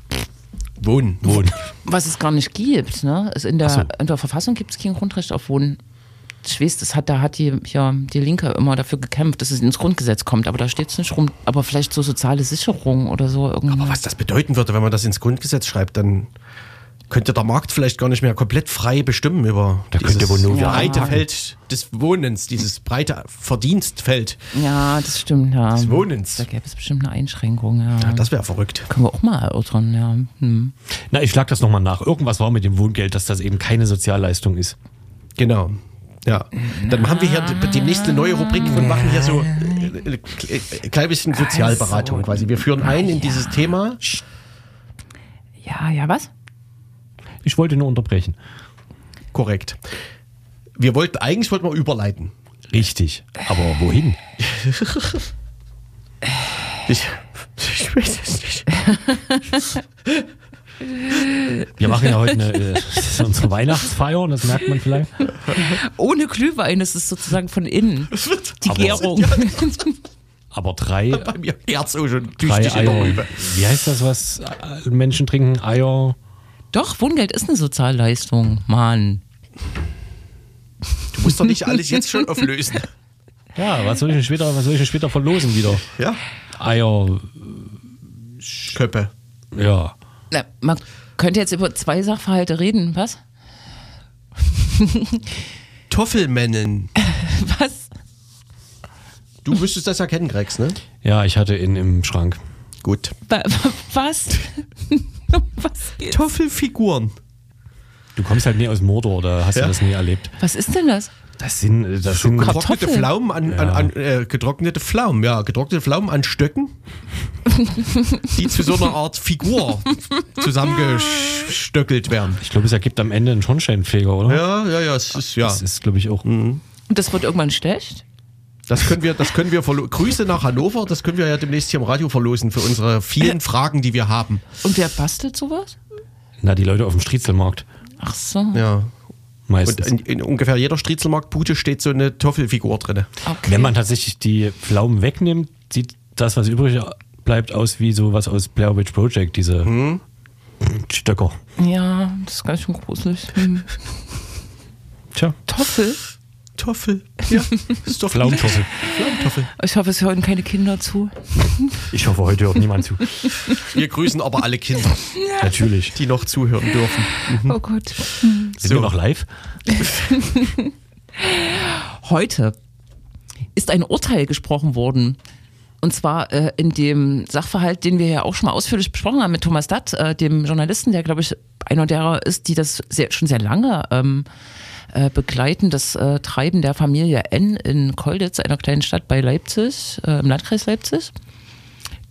Wohnen. Wohnen. Was es gar nicht gibt. Ne? Es in, der, so. in der Verfassung gibt es kein Grundrecht auf Wohnen. Ich weiß, das hat, da hat die, ja, die Linke immer dafür gekämpft, dass es ins Grundgesetz kommt, aber da steht es nicht rum. Aber vielleicht so soziale Sicherung oder so. Irgendwie. Aber was das bedeuten würde, wenn man das ins Grundgesetz schreibt, dann könnte der Markt vielleicht gar nicht mehr komplett frei bestimmen über Da könnte dieses wohl nur wer breite. Feld des Wohnens, dieses breite Verdienstfeld Ja, das stimmt, ja. des Wohnens. Da gäbe es bestimmt eine Einschränkung, ja. Ja, das wäre verrückt. können wir auch mal erörtern, ja. Hm. Na, ich schlag das nochmal nach. Irgendwas war mit dem Wohngeld, dass das eben keine Sozialleistung ist. Genau. Ja, dann machen wir hier d- demnächst eine neue Rubrik und machen hier so äh, äh, ein klein bisschen Sozialberatung quasi. Wir führen ein in dieses Thema. Ja, ja, was? Ich wollte nur unterbrechen. Korrekt. Wir wollten, eigentlich wollten wir überleiten. Richtig. Aber wohin? Ich, ich weiß es nicht. Wir machen ja heute eine, äh, das ist unsere Weihnachtsfeier und das merkt man vielleicht. Ohne Glühwein ist es sozusagen von innen. Die Aber- Gärung. Aber drei, Bei mir Herz auch schon drei Eier. Wie heißt das, was Menschen trinken? Eier. Doch, Wohngeld ist eine Sozialleistung, Mann. Du musst doch nicht alles jetzt schon auflösen. Ja, was soll ich denn später, was soll ich denn später verlosen wieder? Ja? Eier, Köppe. ja. Na, man könnte jetzt über zwei Sachverhalte reden, was? Toffelmännen. Was? Du müsstest das erkennen, Grex, ne? Ja, ich hatte ihn im Schrank. Gut. Wa- Was? was, geht? Toffelfiguren. Du kommst halt nie aus Mordor oder hast Ja. du das nie erlebt? was ist denn das? Das sind, äh, das sind Getrocknete Kartoffeln. Pflaumen an, an, an äh, getrocknete Pflaumen, ja, getrocknete Pflaumen an Stöcken, die zu so einer Art Figur zusammengestöckelt werden. ich glaube, es ergibt am Ende einen Schornsteinfeger, oder? Ja, ja, ja, es ist, ja. Das ist, glaube ich, auch. Und das wird irgendwann schlecht? Das können wir, das können wir Grüße nach Hannover, das können wir ja demnächst hier im Radio verlosen für unsere vielen Fragen, die wir haben. Und wer bastelt sowas? Na, die Leute auf dem Striezelmarkt. Ach so. Ja. Und Meistens. in, in ungefähr jeder Striezelmarktbude steht so eine Toffelfigur drin. Okay. Wenn man tatsächlich die Pflaumen wegnimmt, sieht das, was übrig bleibt, aus wie sowas aus Blair Witch Project, diese Stöcker. Ja, das ist ganz schön gruselig. Hm. Tja, Toffel? Toffel. Ja, ist doch Pflaumentoffel. Pflaumentoffel. Ich hoffe, es hören keine Kinder zu. Ich hoffe, heute hört niemand zu. Wir grüßen aber alle Kinder, Natürlich. die noch zuhören dürfen. Oh Gott. Sind So. wir noch live? Heute ist ein Urteil gesprochen worden. Und zwar äh, in dem Sachverhalt, den wir ja auch schon mal ausführlich besprochen haben mit Thomas Datt, äh, dem Journalisten, der, glaube ich, einer derer ist, die das sehr, schon sehr lange ähm, äh, begleiten, das äh, Treiben der Familie N in Kolditz, einer kleinen Stadt bei Leipzig, äh, im Landkreis Leipzig,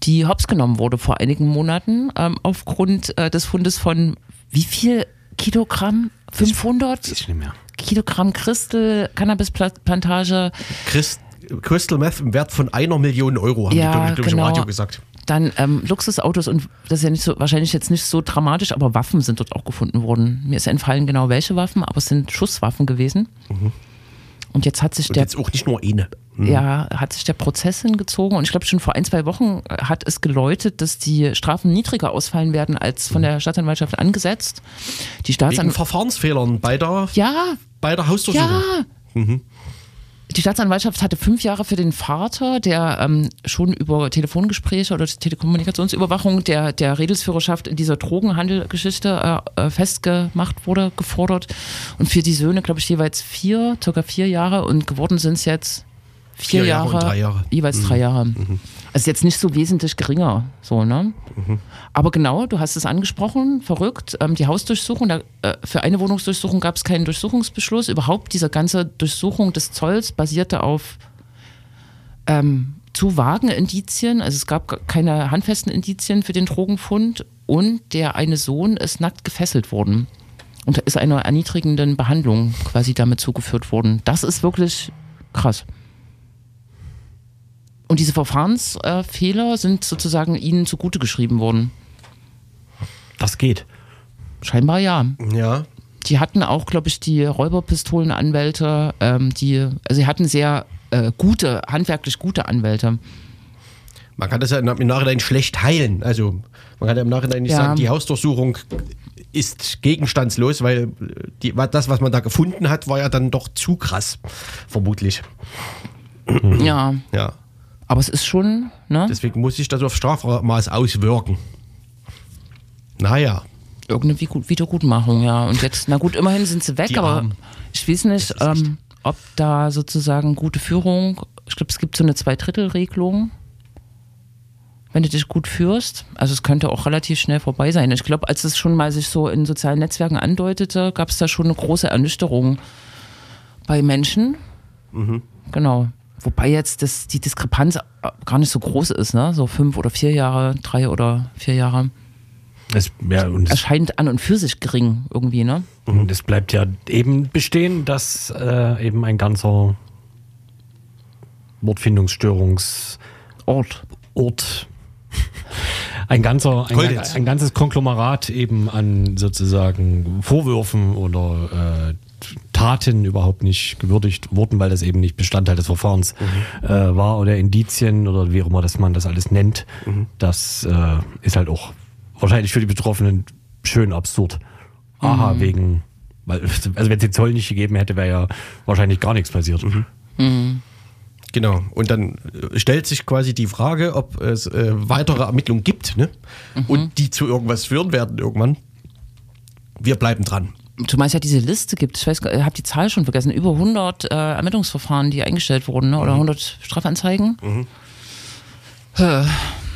die hops genommen wurde vor einigen Monaten ähm, aufgrund äh, des Fundes von wie viel Kilogramm? 500 Ist nicht mehr. Kilogramm Christel, Cannabisplantage, Christ, Crystal Meth im Wert von einer Million Euro, haben Ja, die, glaube ich, genau. im Radio gesagt. dann ähm, Luxusautos und das ist ja nicht so, wahrscheinlich jetzt nicht so dramatisch, aber Waffen sind dort auch gefunden worden. Mir ist entfallen genau welche Waffen, aber es sind Schusswaffen gewesen. Und jetzt hat sich Und der jetzt auch nicht nur eine. ja, hat sich der Prozess hingezogen und ich glaube schon vor ein, zwei Wochen hat es geläutet, dass die Strafen niedriger ausfallen werden als von der Staatsanwaltschaft angesetzt. Die Wegen Staatsanwaltschaft. Verfahrensfehlern bei der, Ja, bei der Hausdurchsuchung. ja. Die Staatsanwaltschaft hatte fünf Jahre für den Vater, der ähm, schon über Telefongespräche oder Telekommunikationsüberwachung der, der Redelsführerschaft in dieser Drogenhandelgeschichte äh, äh, festgemacht wurde, gefordert. Und für die Söhne, glaube ich, jeweils vier, circa vier Jahre. Und geworden sind es jetzt vier, Vier Jahre drei Jahre. Jeweils drei Jahre. Also jetzt nicht so wesentlich geringer. So, ne? Aber genau, du hast es angesprochen, verrückt. Ähm, die Hausdurchsuchung, da, äh, für eine Wohnungsdurchsuchung gab es keinen Durchsuchungsbeschluss. Überhaupt diese ganze Durchsuchung des Zolls basierte auf ähm, zu vagen Indizien. Also es gab keine handfesten Indizien für den Drogenfund. Und der eine Sohn ist nackt gefesselt worden. Und ist einer erniedrigenden Behandlung quasi damit zugeführt worden. Das ist wirklich krass. Und diese Verfahrensfehler sind sozusagen ihnen zugute geschrieben worden. Das geht. Scheinbar ja. Ja. Die hatten auch, glaube ich, die Räuberpistolenanwälte, ähm, die, also sie hatten sehr äh, gute, handwerklich gute Anwälte. Man kann das ja im Nachhinein schlecht heilen. Also man kann ja im Nachhinein nicht Ja. sagen, die Hausdurchsuchung ist gegenstandslos, weil die, das, was man da gefunden hat, war ja dann doch zu krass, vermutlich. Ja, Ja. Aber es ist schon, ne? Deswegen muss sich das auf Strafmaß auswirken. Naja. Irgendeine Wiedergutmachung, ja. Und jetzt, na gut, immerhin sind sie weg, Die aber Armen. ich weiß nicht, ähm, ob da sozusagen gute Führung, ich glaube, es gibt so eine Zweidrittelregelung, wenn du dich gut führst. Also es könnte auch relativ schnell vorbei sein. Ich glaube, als es schon mal sich so in sozialen Netzwerken andeutete, gab es da schon eine große Ernüchterung bei Menschen. Genau. Wobei jetzt das, die Diskrepanz äh, gar nicht so groß ist, ne? So fünf oder vier Jahre, drei oder vier Jahre. Es, ja, und Erscheint an und für sich gering irgendwie, ne? und es bleibt ja eben bestehen, dass äh, eben ein ganzer Wortfindungsstörungsort, Ort. ein ganzer, ein, ein ganzes Konglomerat eben an sozusagen Vorwürfen oder äh, Taten überhaupt nicht gewürdigt wurden, weil das eben nicht Bestandteil des Verfahrens äh, war oder Indizien oder wie auch immer das man das alles nennt. Das äh, ist halt auch wahrscheinlich für die Betroffenen schön absurd. Aha, wegen, weil, also wenn es den Zoll nicht gegeben hätte, wäre ja wahrscheinlich gar nichts passiert. Genau. Und dann äh, stellt sich quasi die Frage, ob es äh, weitere Ermittlungen gibt ne? und die zu irgendwas führen werden irgendwann. Wir bleiben dran. Zumal es ja diese Liste gibt, ich weiß, ich habe die Zahl schon vergessen, über 100 äh, Ermittlungsverfahren, die eingestellt wurden, ne? oder 100 Strafanzeigen. Äh,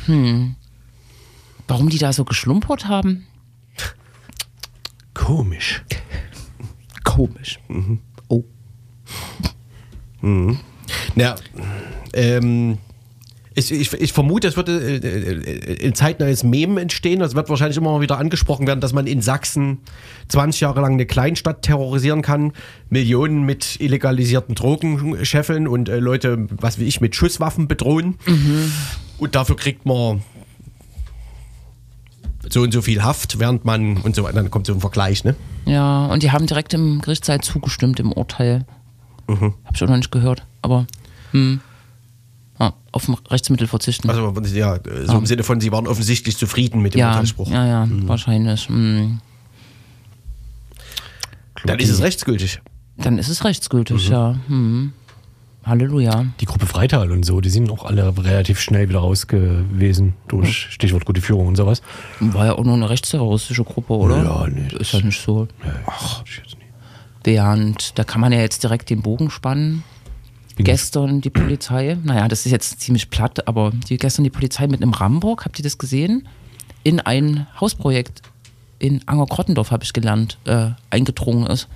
Hm. Warum die da so geschlumpert haben? Komisch. Komisch. Oh. Ja, ähm, ich, ich, ich vermute, es wird äh, äh, in zeitnahes Mem entstehen. Es wird wahrscheinlich immer mal wieder angesprochen werden, dass man in Sachsen 20 Jahre lang eine Kleinstadt terrorisieren kann, Millionen mit illegalisierten Drogen scheffeln und äh, Leute, was wie ich, mit Schusswaffen bedrohen. Und dafür kriegt man so und so viel Haft, während man und so weiter. Dann kommt so ein Vergleich, ne? Ja, und die haben direkt im Gerichtssaal zugestimmt im Urteil. Hab ich auch noch nicht gehört, aber hm. Ja, auf ein Rechtsmittel verzichten. Also ja, so im Sinne von, sie waren offensichtlich zufrieden mit dem ja, Urteilsspruch. ja, ja, wahrscheinlich. Hm. Dann ist es rechtsgültig. Dann ist es rechtsgültig, ja. Hm. Halleluja. Die Gruppe Freital und so, die sind auch alle relativ schnell wieder raus gewesen durch Stichwort gute Führung und sowas. War ja auch nur eine rechtsterroristische Gruppe, oder? Ja, nee, Ist ja nicht so. Ach, ich jetzt nicht. Während, da kann man ja jetzt direkt den Bogen spannen. Gestern die Polizei, naja, das ist jetzt ziemlich platt, aber die, gestern die Polizei mit einem Rambock, habt ihr das gesehen? In ein Hausprojekt in Anger-Krottendorf, habe ich gelernt, äh, eingedrungen ist.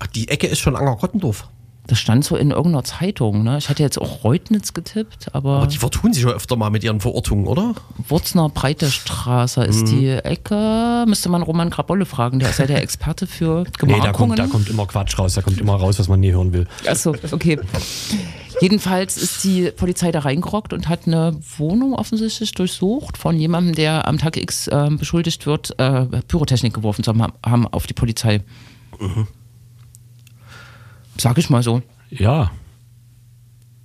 Ach, die Ecke ist schon Anger-Kottendorf. Das stand so in irgendeiner Zeitung. Ne? Ich hatte jetzt auch Reutnitz getippt, aber, Aber die vertun sich ja öfter mal mit ihren Verortungen, oder? Wurzner Breite Straße ist Mhm. die Ecke. Müsste man Roman Grabolle fragen, der ist ja der Experte für Nee, Gemarkungen. da kommt, da kommt immer Quatsch raus, da kommt immer raus, was man nie hören will. Achso, okay. Jedenfalls ist die Polizei da reingerockt und hat eine Wohnung offensichtlich durchsucht von jemandem, der am Tag X äh, beschuldigt wird, äh, Pyrotechnik geworfen zu haben, haben auf die Polizei. Sag ich mal so. Ja,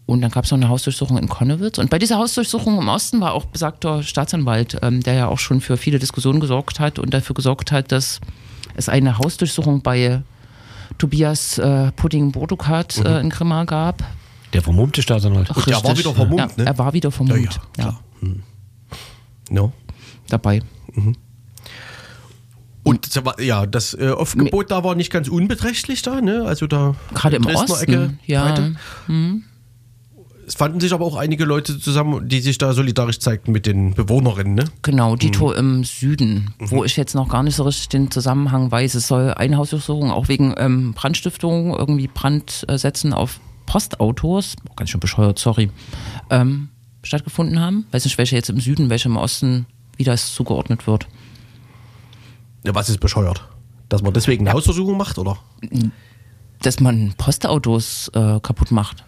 Und dann gab es noch eine Hausdurchsuchung in Konnewitz. Und bei dieser Hausdurchsuchung im Osten war auch besagter Staatsanwalt, ähm, der ja auch schon für viele Diskussionen gesorgt hat und dafür gesorgt hat, dass es eine Hausdurchsuchung bei Tobias äh, Pudding-Burdukat äh, in Grimma gab. der vermummte Staatsanwalt. Ach, der war wieder vermummt, ja, ne? Er war wieder vermummt. Ja, Ja, ja, klar. No. dabei. Und ja, das äh, Aufgebot da war nicht ganz unbeträchtlich da, ne? Also da Gerade im Dresdner Osten. ja. weiter. Es fanden sich aber auch einige Leute zusammen, die sich da solidarisch zeigten mit den Bewohnerinnen, ne? Genau, Mhm. Dito im Süden, wo ich jetzt noch gar nicht so richtig den Zusammenhang weiß. Es soll eine Hausdurchsuchung auch wegen ähm, Brandstiftung, irgendwie Brandsetzen auf Postautos, oh, ganz schön bescheuert, sorry, ähm, stattgefunden haben. Weiß nicht, welche jetzt im Süden, welche im Osten, wie das zugeordnet wird. Ja, was ist bescheuert? Dass man deswegen eine Hausdurchsuchung macht, oder? Dass man Postautos äh, kaputt macht.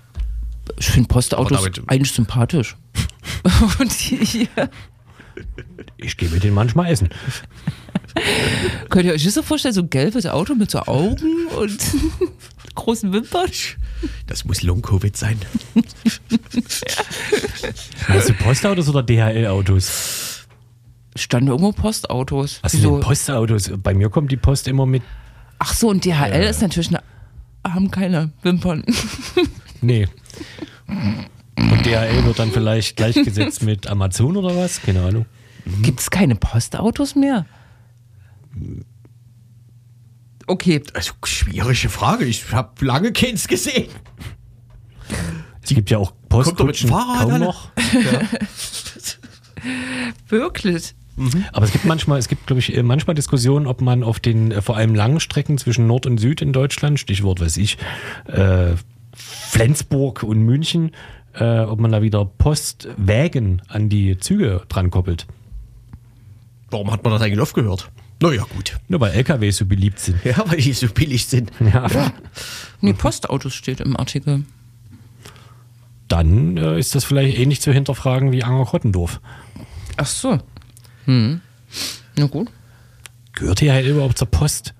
Ich finde Postautos eigentlich sympathisch. Und die, Ich gehe mit denen manchmal essen. Könnt ihr euch das so vorstellen, so ein gelbes Auto mit so Augen und großen Wimpern? Das muss Long-Covid sein. Meinst du Postautos oder DHL-Autos? Standen irgendwo Postautos. Was sind Wieso? denn Postautos? Bei mir kommt die Post immer mit. Ach so, und DHL ist natürlich eine. haben keine Wimpern. Nee. Und DHL wird dann vielleicht gleichgesetzt mit Amazon oder was? Keine Ahnung. Gibt es keine Postautos mehr? Okay, Also schwierige Frage. Ich habe lange keins gesehen. Es gibt ja auch Kommt doch mit Postkutschen dem Fahrrad kaum alle? noch. wirklich. Aber es gibt manchmal, es gibt, glaube ich, äh, manchmal Diskussionen, ob man auf den äh, vor allem langen Strecken zwischen Nord und Süd in Deutschland, Stichwort weiß ich, äh, Flensburg und München, äh, ob man da wieder Postwägen an die Züge dran koppelt. Warum hat man das eigentlich aufgehört? Naja, gut. Nur weil LKWs so beliebt sind. Ja, weil die so billig sind. Ja. Nee, Postautos steht im Artikel. Dann äh, ist das vielleicht ähnlich zu hinterfragen wie Anger-Krottendorf. Ach so. Hm. Na gut. Gehört DHL überhaupt zur Post?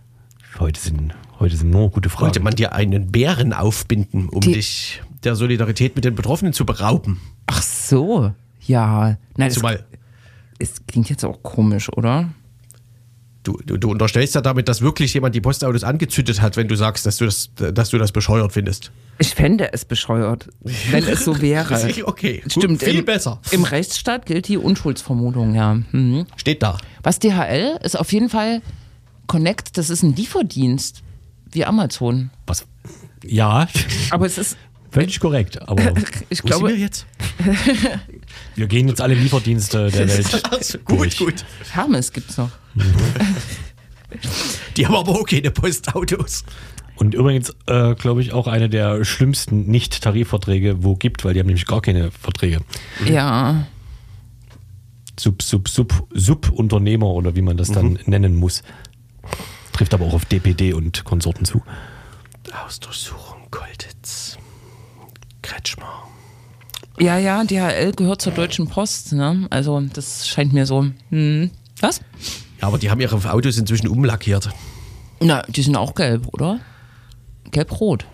Heute sind, heute sind nur gute Fragen. Wollte man dir einen Bären aufbinden, um Die- dich der Solidarität mit den Betroffenen zu berauben? Ach so. Ja. Nein, Zumal es klingt jetzt auch komisch, oder? Du, du, unterstellst ja damit, dass wirklich jemand die Postautos angezündet hat, wenn du sagst, dass du das, dass du das bescheuert findest. Ich fände es bescheuert, wenn es so wäre. Okay, gut, Stimmt. viel im, besser. Im Rechtsstaat gilt die Unschuldsvermutung, ja. Mhm. Steht da. Was DHL ist auf jeden Fall Connect, das ist ein Lieferdienst wie Amazon. Was? Ja, Aber es ist, völlig korrekt. Aber ich Wo sind glaube, wir jetzt? wir gehen jetzt alle Lieferdienste der Welt. Also, gut, durch. gut. Hermes gibt's noch. Die haben aber auch keine Postautos. Und übrigens, äh, glaube ich, auch eine der schlimmsten Nicht-Tarifverträge, wo gibt, weil die haben nämlich gar keine Verträge. Ja. Sub, Sub, Sub, Subunternehmer oder wie man das dann nennen muss. Trifft aber auch auf DPD und Konsorten zu. Hausdurchsuchung, Kolditz. Kretschmer. Ja, ja, DHL gehört zur Deutschen Post, ne? Also, das scheint mir so. Hm. Was? Ja, aber die haben ihre Autos inzwischen umlackiert. Na, die sind auch gelb, oder? Gelb-rot.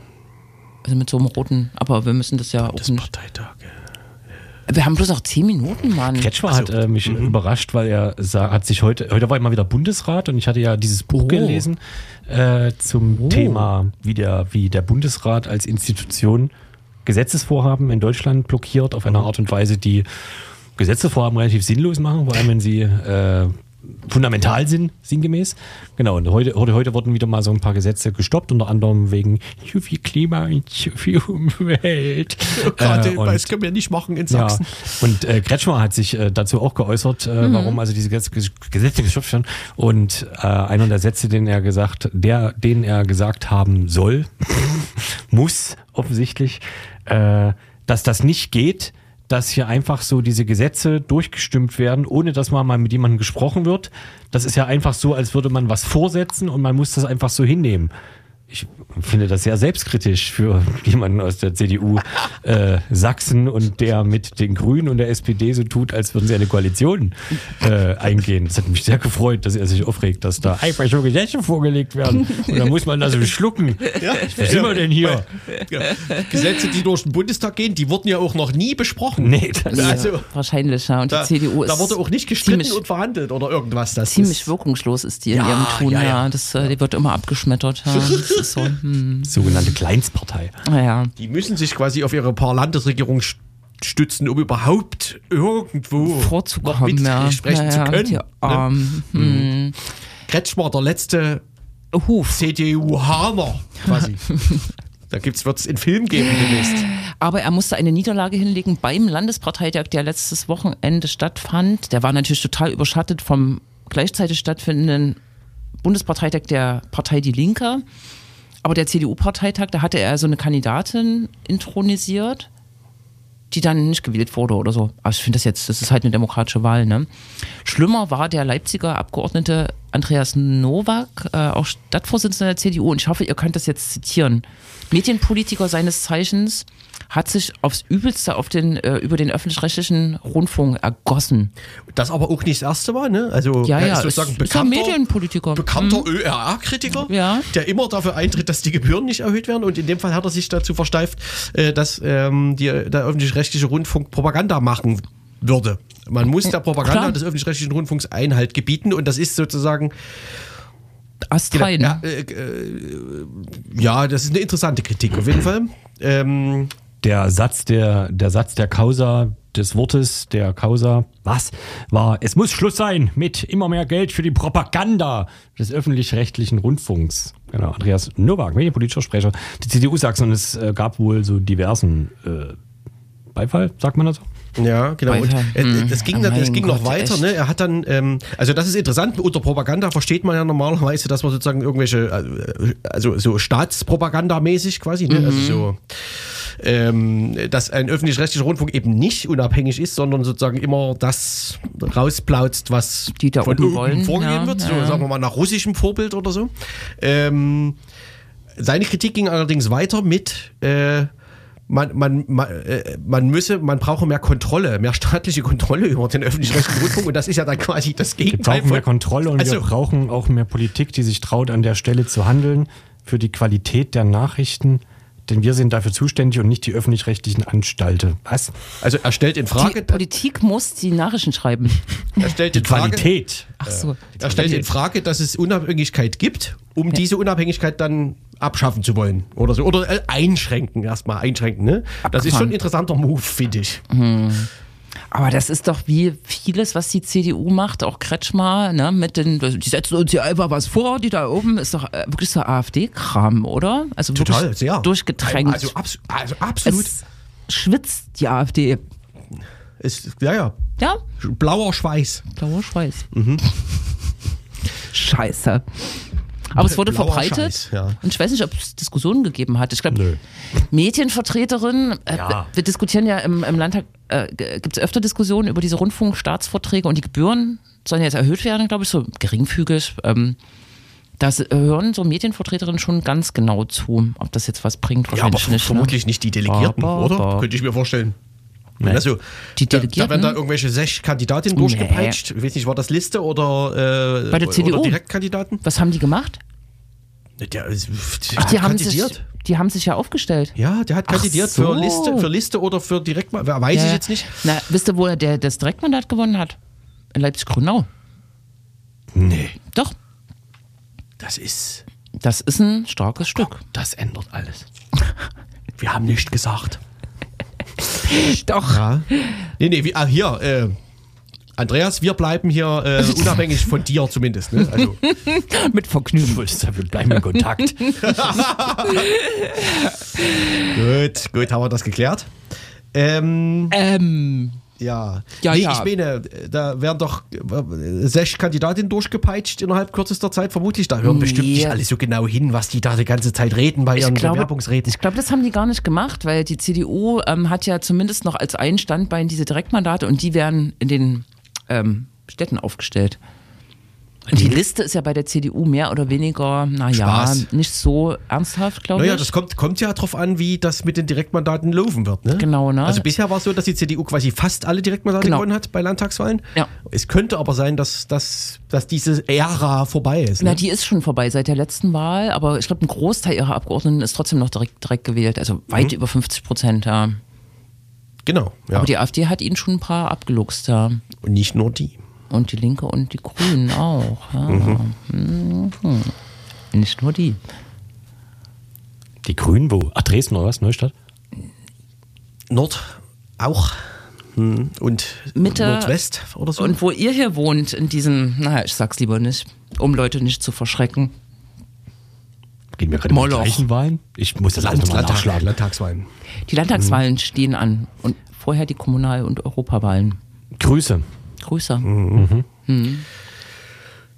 Also mit so einem roten, aber wir müssen das ja auch Das nicht. Parteitage. Wir haben bloß noch zehn Minuten, Mann. Kretschmer hat äh, mich überrascht, weil er sah, hat sich heute, heute war ich mal wieder Bundesrat und ich hatte ja dieses Buch Oh. gelesen äh, zum Thema, wie der, wie der Bundesrat als Institution Gesetzesvorhaben in Deutschland blockiert auf eine Art und Weise, die Gesetzesvorhaben relativ sinnlos machen, vor allem wenn sie äh, fundamental sind, sinngemäß. Genau, und heute, heute, heute wurden wieder mal so ein paar Gesetze gestoppt, unter anderem wegen zu viel Klima und zu viel Umwelt. Gerade, Äh, und- das können wir nicht machen in ja, Sachsen. und äh, Kretschmer hat sich äh, dazu auch geäußert, äh, warum also diese Gesetze, Gesetze gestoppt werden. Und äh, einer der Sätze, den er gesagt, der, den er gesagt haben soll, muss offensichtlich, äh, dass das nicht geht, dass hier einfach so diese Gesetze durchgestimmt werden, ohne dass man mal mit jemandem gesprochen wird. Das ist ja einfach so, als würde man was vorsetzen und man muss das einfach so hinnehmen. Ich finde das sehr selbstkritisch für jemanden aus der CDU äh, Sachsen und der mit den Grünen und der SPD so tut, als würden sie eine Koalition äh, eingehen. Das hat mich sehr gefreut, dass er sich aufregt, dass da einfach so Gesetze vorgelegt werden. Und dann muss man das so schlucken. Was sind wir denn hier? Ja. Gesetze, die durch den Bundestag gehen, die wurden ja auch noch nie besprochen. Nee, das Ja, also, wahrscheinlich, ja. Und Da, die CDU ist da wurde auch nicht gestritten ziemlich, und verhandelt oder irgendwas. Das ziemlich ist, wirkungslos ist die in Ja, ihrem Tun. ja, Ja, ja. Das, äh, die wird immer abgeschmettert. Ja. Ist so, hm. sogenannte Kleinstpartei. Naja. Die müssen sich quasi auf ihre paar Landesregierungen st- stützen, um überhaupt irgendwo noch vorzukommen, mit ja. sprechen ja, zu ja, können. Die ne? Armen. Hm. Kretschmer, der letzte Huf. CDU-Haner quasi. da wird es einen Film geben demnächst. Aber er musste eine Niederlage hinlegen beim Landesparteitag, der letztes Wochenende stattfand. Der war natürlich total überschattet vom gleichzeitig stattfindenden Bundesparteitag der Partei Die Linke. Aber der CDU-Parteitag, da hatte er so eine Kandidatin intronisiert, die dann nicht gewählt wurde oder so. Aber ich finde das jetzt, das ist halt eine demokratische Wahl. Ne? Schlimmer war der Leipziger Abgeordnete Andreas Nowak, äh, auch Stadtvorsitzender der CDU. Und ich hoffe, ihr könnt das jetzt zitieren. Medienpolitiker seines Zeichens hat sich aufs Übelste auf den, äh, über den öffentlich-rechtlichen Rundfunk ergossen. Das aber auch nicht das erste Mal, ne? Also Ja, ja, ist sozusagen ist, ist ein bekannter, Medienpolitiker. bekannter ÖRA-Kritiker, Ja. der immer dafür eintritt, dass die Gebühren nicht erhöht werden. Und in dem Fall hat er sich dazu versteift, äh, dass ähm, die, der öffentlich-rechtliche Rundfunk Propaganda machen würde. Man muss der Propaganda Klar. des öffentlich-rechtlichen Rundfunks Einhalt gebieten und das ist sozusagen Astrein. ja, äh, äh, ja, das ist eine interessante Kritik auf jeden Fall. Ähm, Der Satz der, der Satz der Causa, des Wortes der Causa, was war, es muss Schluss sein mit immer mehr Geld für die Propaganda des öffentlich-rechtlichen Rundfunks. Genau, Andreas Nowak, medienpolitischer Sprecher der CDU Sachsen und es äh, gab wohl so diversen äh, Beifall, sagt man das so? Ja, genau. Und Weiter. Hm. das ging, Oh dann, das ging noch Gott, weiter. echt. Ne? Er hat dann, ähm, also das ist interessant, unter Propaganda versteht man ja normalerweise, dass man sozusagen irgendwelche, äh, also so Staatspropaganda-mäßig quasi, ne? also so, ähm, dass ein öffentlich-rechtlicher Rundfunk eben nicht unabhängig ist, sondern sozusagen immer das rausplautzt, was Die da von oben wollen, vorgegeben ja, wird, so ja. sagen wir mal nach russischem Vorbild oder so. Ähm, seine Kritik ging allerdings weiter mit, äh, man, man, man, äh, man müsse, man brauche mehr Kontrolle, mehr staatliche Kontrolle über den öffentlich-rechtlichen Rundfunk und das ist ja dann quasi das Wir Gegenteil brauchen mehr Kontrolle und wir Also- brauchen auch mehr Politik, die sich traut, an der Stelle zu handeln für die Qualität der Nachrichten. Denn wir sind dafür zuständig und nicht die öffentlich-rechtlichen Anstalten. Was? Also er stellt in Die Frage, Politik muss die Nachrichten schreiben. er stellt in Die Frage, Qualität. Ach so. er stellt in Frage, dass es Unabhängigkeit gibt, um diese Unabhängigkeit dann abschaffen zu wollen oder so oder äh, einschränken erstmal einschränken. Ne? Das ist schon ein interessanter Move, finde ich. Aber das ist doch wie vieles, was die CDU macht, auch Kretschmer, ne, mit den, die setzen uns hier einfach was vor, die da oben, ist doch äh, wirklich so AfD-Kram, oder? Also Total, sehr. durchgetränkt. Also, abs also absolut. es schwitzt die AfD. ist, ja, ja. Ja, Blauer Schweiß. blauer Schweiß. Mhm. Scheiße. Aber es wurde Blauer verbreitet. Scheiß, ja. Und ich weiß nicht, ob es Diskussionen gegeben hat. Ich glaube, Nö. Medienvertreterinnen, äh, Ja. wir diskutieren ja im, im Landtag, äh, gibt es öfter Diskussionen über diese Rundfunkstaatsverträge und die Gebühren sollen jetzt erhöht werden, glaube ich, so geringfügig. Ähm, da hören so Medienvertreterinnen schon ganz genau zu, ob das jetzt was bringt. Ja, aber Wahrscheinlich nicht. vermutlich nicht die Delegierten, Ba, ba, oder? ba. Könnte ich mir vorstellen. Wenn Also, Die da, da Delegierten? werden da irgendwelche sechs Kandidatinnen durchgepeitscht. Ich weiß nicht, war das Liste oder, äh, Bei der CDU? Direktkandidaten? Ne? Was haben die gemacht? Der, ist- Ach, die haben, sich, kandidiert. die haben sich ja aufgestellt. Ja, der hat Ach kandidiert so. für, Liste, für Liste oder für Direktmandat. Weiß ich Ja. jetzt nicht. Na, wisst ihr, wo er der, das Direktmandat gewonnen hat? In Leipzig-Grünau. Nee, Doch, Das ist. das ist ein starkes Stück. das ändert alles. Wir haben nicht gesagt. Doch. Ja. Nee, nee, wie, ah, hier, äh, Andreas, wir bleiben hier äh, unabhängig von dir zumindest. Ne? Also, Mit Vergnügen. Wir bleiben in Kontakt. gut, gut, haben wir das geklärt. Ähm, Ähm, ja. Ja, nee, ja. ich meine, da werden doch äh, sechs Kandidatinnen durchgepeitscht innerhalb kürzester Zeit, vermutlich. Da hören bestimmt Nee. nicht alle so genau hin, was die da die ganze Zeit reden bei ihren ich glaube, Bewerbungsreden. ich glaube, das haben die gar nicht gemacht, weil die CDU ähm, hat ja zumindest noch als ein Standbein diese Direktmandate und die werden in den ähm, Städten aufgestellt. Und die Liste ist ja bei der CDU mehr oder weniger, naja, nicht so ernsthaft, glaube Naja, ich. das kommt, kommt ja drauf an, wie das mit den Direktmandaten laufen wird. Ne? Genau, ne? Also bisher war es so, dass die CDU quasi fast alle Direktmandate Genau. gewonnen hat bei Landtagswahlen. Ja. Es könnte aber sein, dass, dass, dass diese Ära vorbei ist. Na, Ne? die ist schon vorbei seit der letzten Wahl, aber ich glaube, ein Großteil ihrer Abgeordneten ist trotzdem noch direkt, direkt gewählt. Also weit über 50 Prozent, ja. Genau. Ja. Aber die AfD hat ihnen schon ein paar abgeluchst, ja. Und nicht nur die. Und die Linke und die Grünen auch. Ja. Mhm. Nicht nur die. Die Grünen, wo? Ach, Dresden oder was? Neustadt? Nord auch. Hm. Und Mitte Nordwest oder so. Und wo ihr hier wohnt, in diesem, naja, ich sag's lieber nicht, um Leute nicht zu verschrecken. Gehen wir gerade mal die Moloch. gleichen Wahlen? Ich muss das alles nochmal Landtag, nachschlagen. Landtagswahlen. Die Landtagswahlen stehen an und vorher die Kommunal- und Europawahlen. Grüße. Grüße.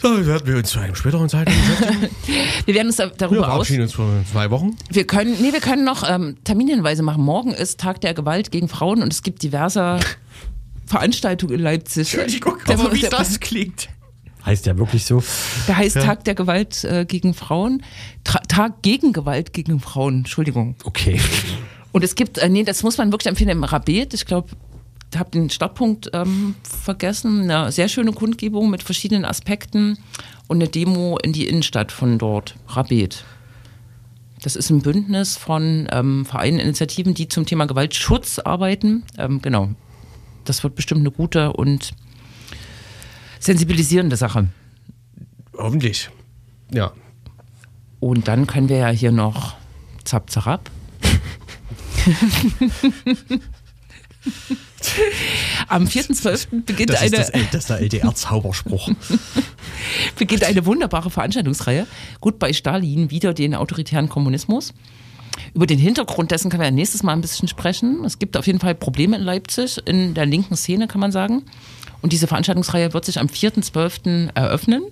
So, werden wir uns zu einem späteren Zeitpunkt setzen. Wir werden uns da- Wir darüber aus. verabschieden uns vor zwei Wochen. Wir können, nee, wir können noch ähm, Terminhinweise machen. Morgen ist Tag der Gewalt gegen Frauen und es gibt diverse Veranstaltungen in Leipzig. Der, also, wie der, das klingt. Heißt ja wirklich so. der heißt Tag der Gewalt äh, gegen Frauen. Tra Tag gegen Gewalt gegen Frauen, Entschuldigung. Okay. Und es gibt, äh, nee, das muss man wirklich empfehlen, im Rabet, ich glaube, habe den Startpunkt ähm, vergessen, eine sehr schöne Kundgebung mit verschiedenen Aspekten und eine Demo in die Innenstadt von dort, Rabet. Das ist ein Bündnis von ähm, Vereinen, Initiativen, die zum Thema Gewaltschutz arbeiten. Ähm, genau. Das wird bestimmt eine gute und sensibilisierende Sache. Hoffentlich. Ja. Und dann können wir ja hier noch Zap Zarab. Am 4.12. beginnt Das eine, das, das ist der LDR-Zauberspruch. beginnt eine wunderbare Veranstaltungsreihe. Gut bei Stalin, wieder den autoritären Kommunismus. Über den Hintergrund dessen können wir ja nächstes Mal ein bisschen sprechen. Es gibt auf jeden Fall Probleme in Leipzig, in der linken Szene, kann man sagen. Und diese Veranstaltungsreihe wird sich am 4.12. eröffnen.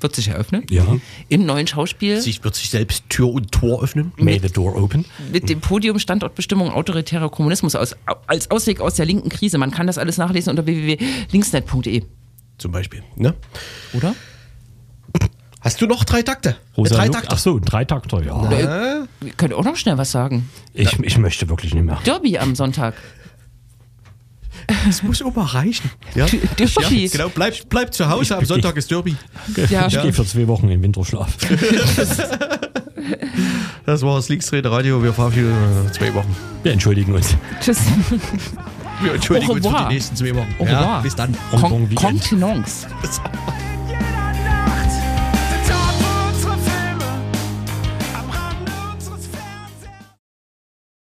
Wird sich eröffnen. Ja. Im neuen Schauspiel. sich wird sich selbst Tür und Tor öffnen. May the door open. mit dem Podium Standortbestimmung autoritärer Kommunismus aus, als Ausweg aus der linken Krise. Man kann das alles nachlesen unter www.linksnet.de, Zum Beispiel. Ne? oder? Hast du noch drei Takte? Rosa drei Luke- Takte. Ach so, ein Dreitakter, ja. Wir können auch noch schnell was sagen. Ich, ich möchte wirklich nicht mehr. Derby am Sonntag. Das muss mal reichen. Ja? Derby. Ja, genau, bleib, bleib zu Hause, am Sonntag ist Derby. Ja. Ich gehe für zwei Wochen in Winterschlaf. Das war das Linksrede Radio. Wir verabschieden uns zwei Wochen. Wir entschuldigen uns. Tschüss. Wir entschuldigen uns für die nächsten zwei Wochen. Au Ja, bis dann. Con. Contenance.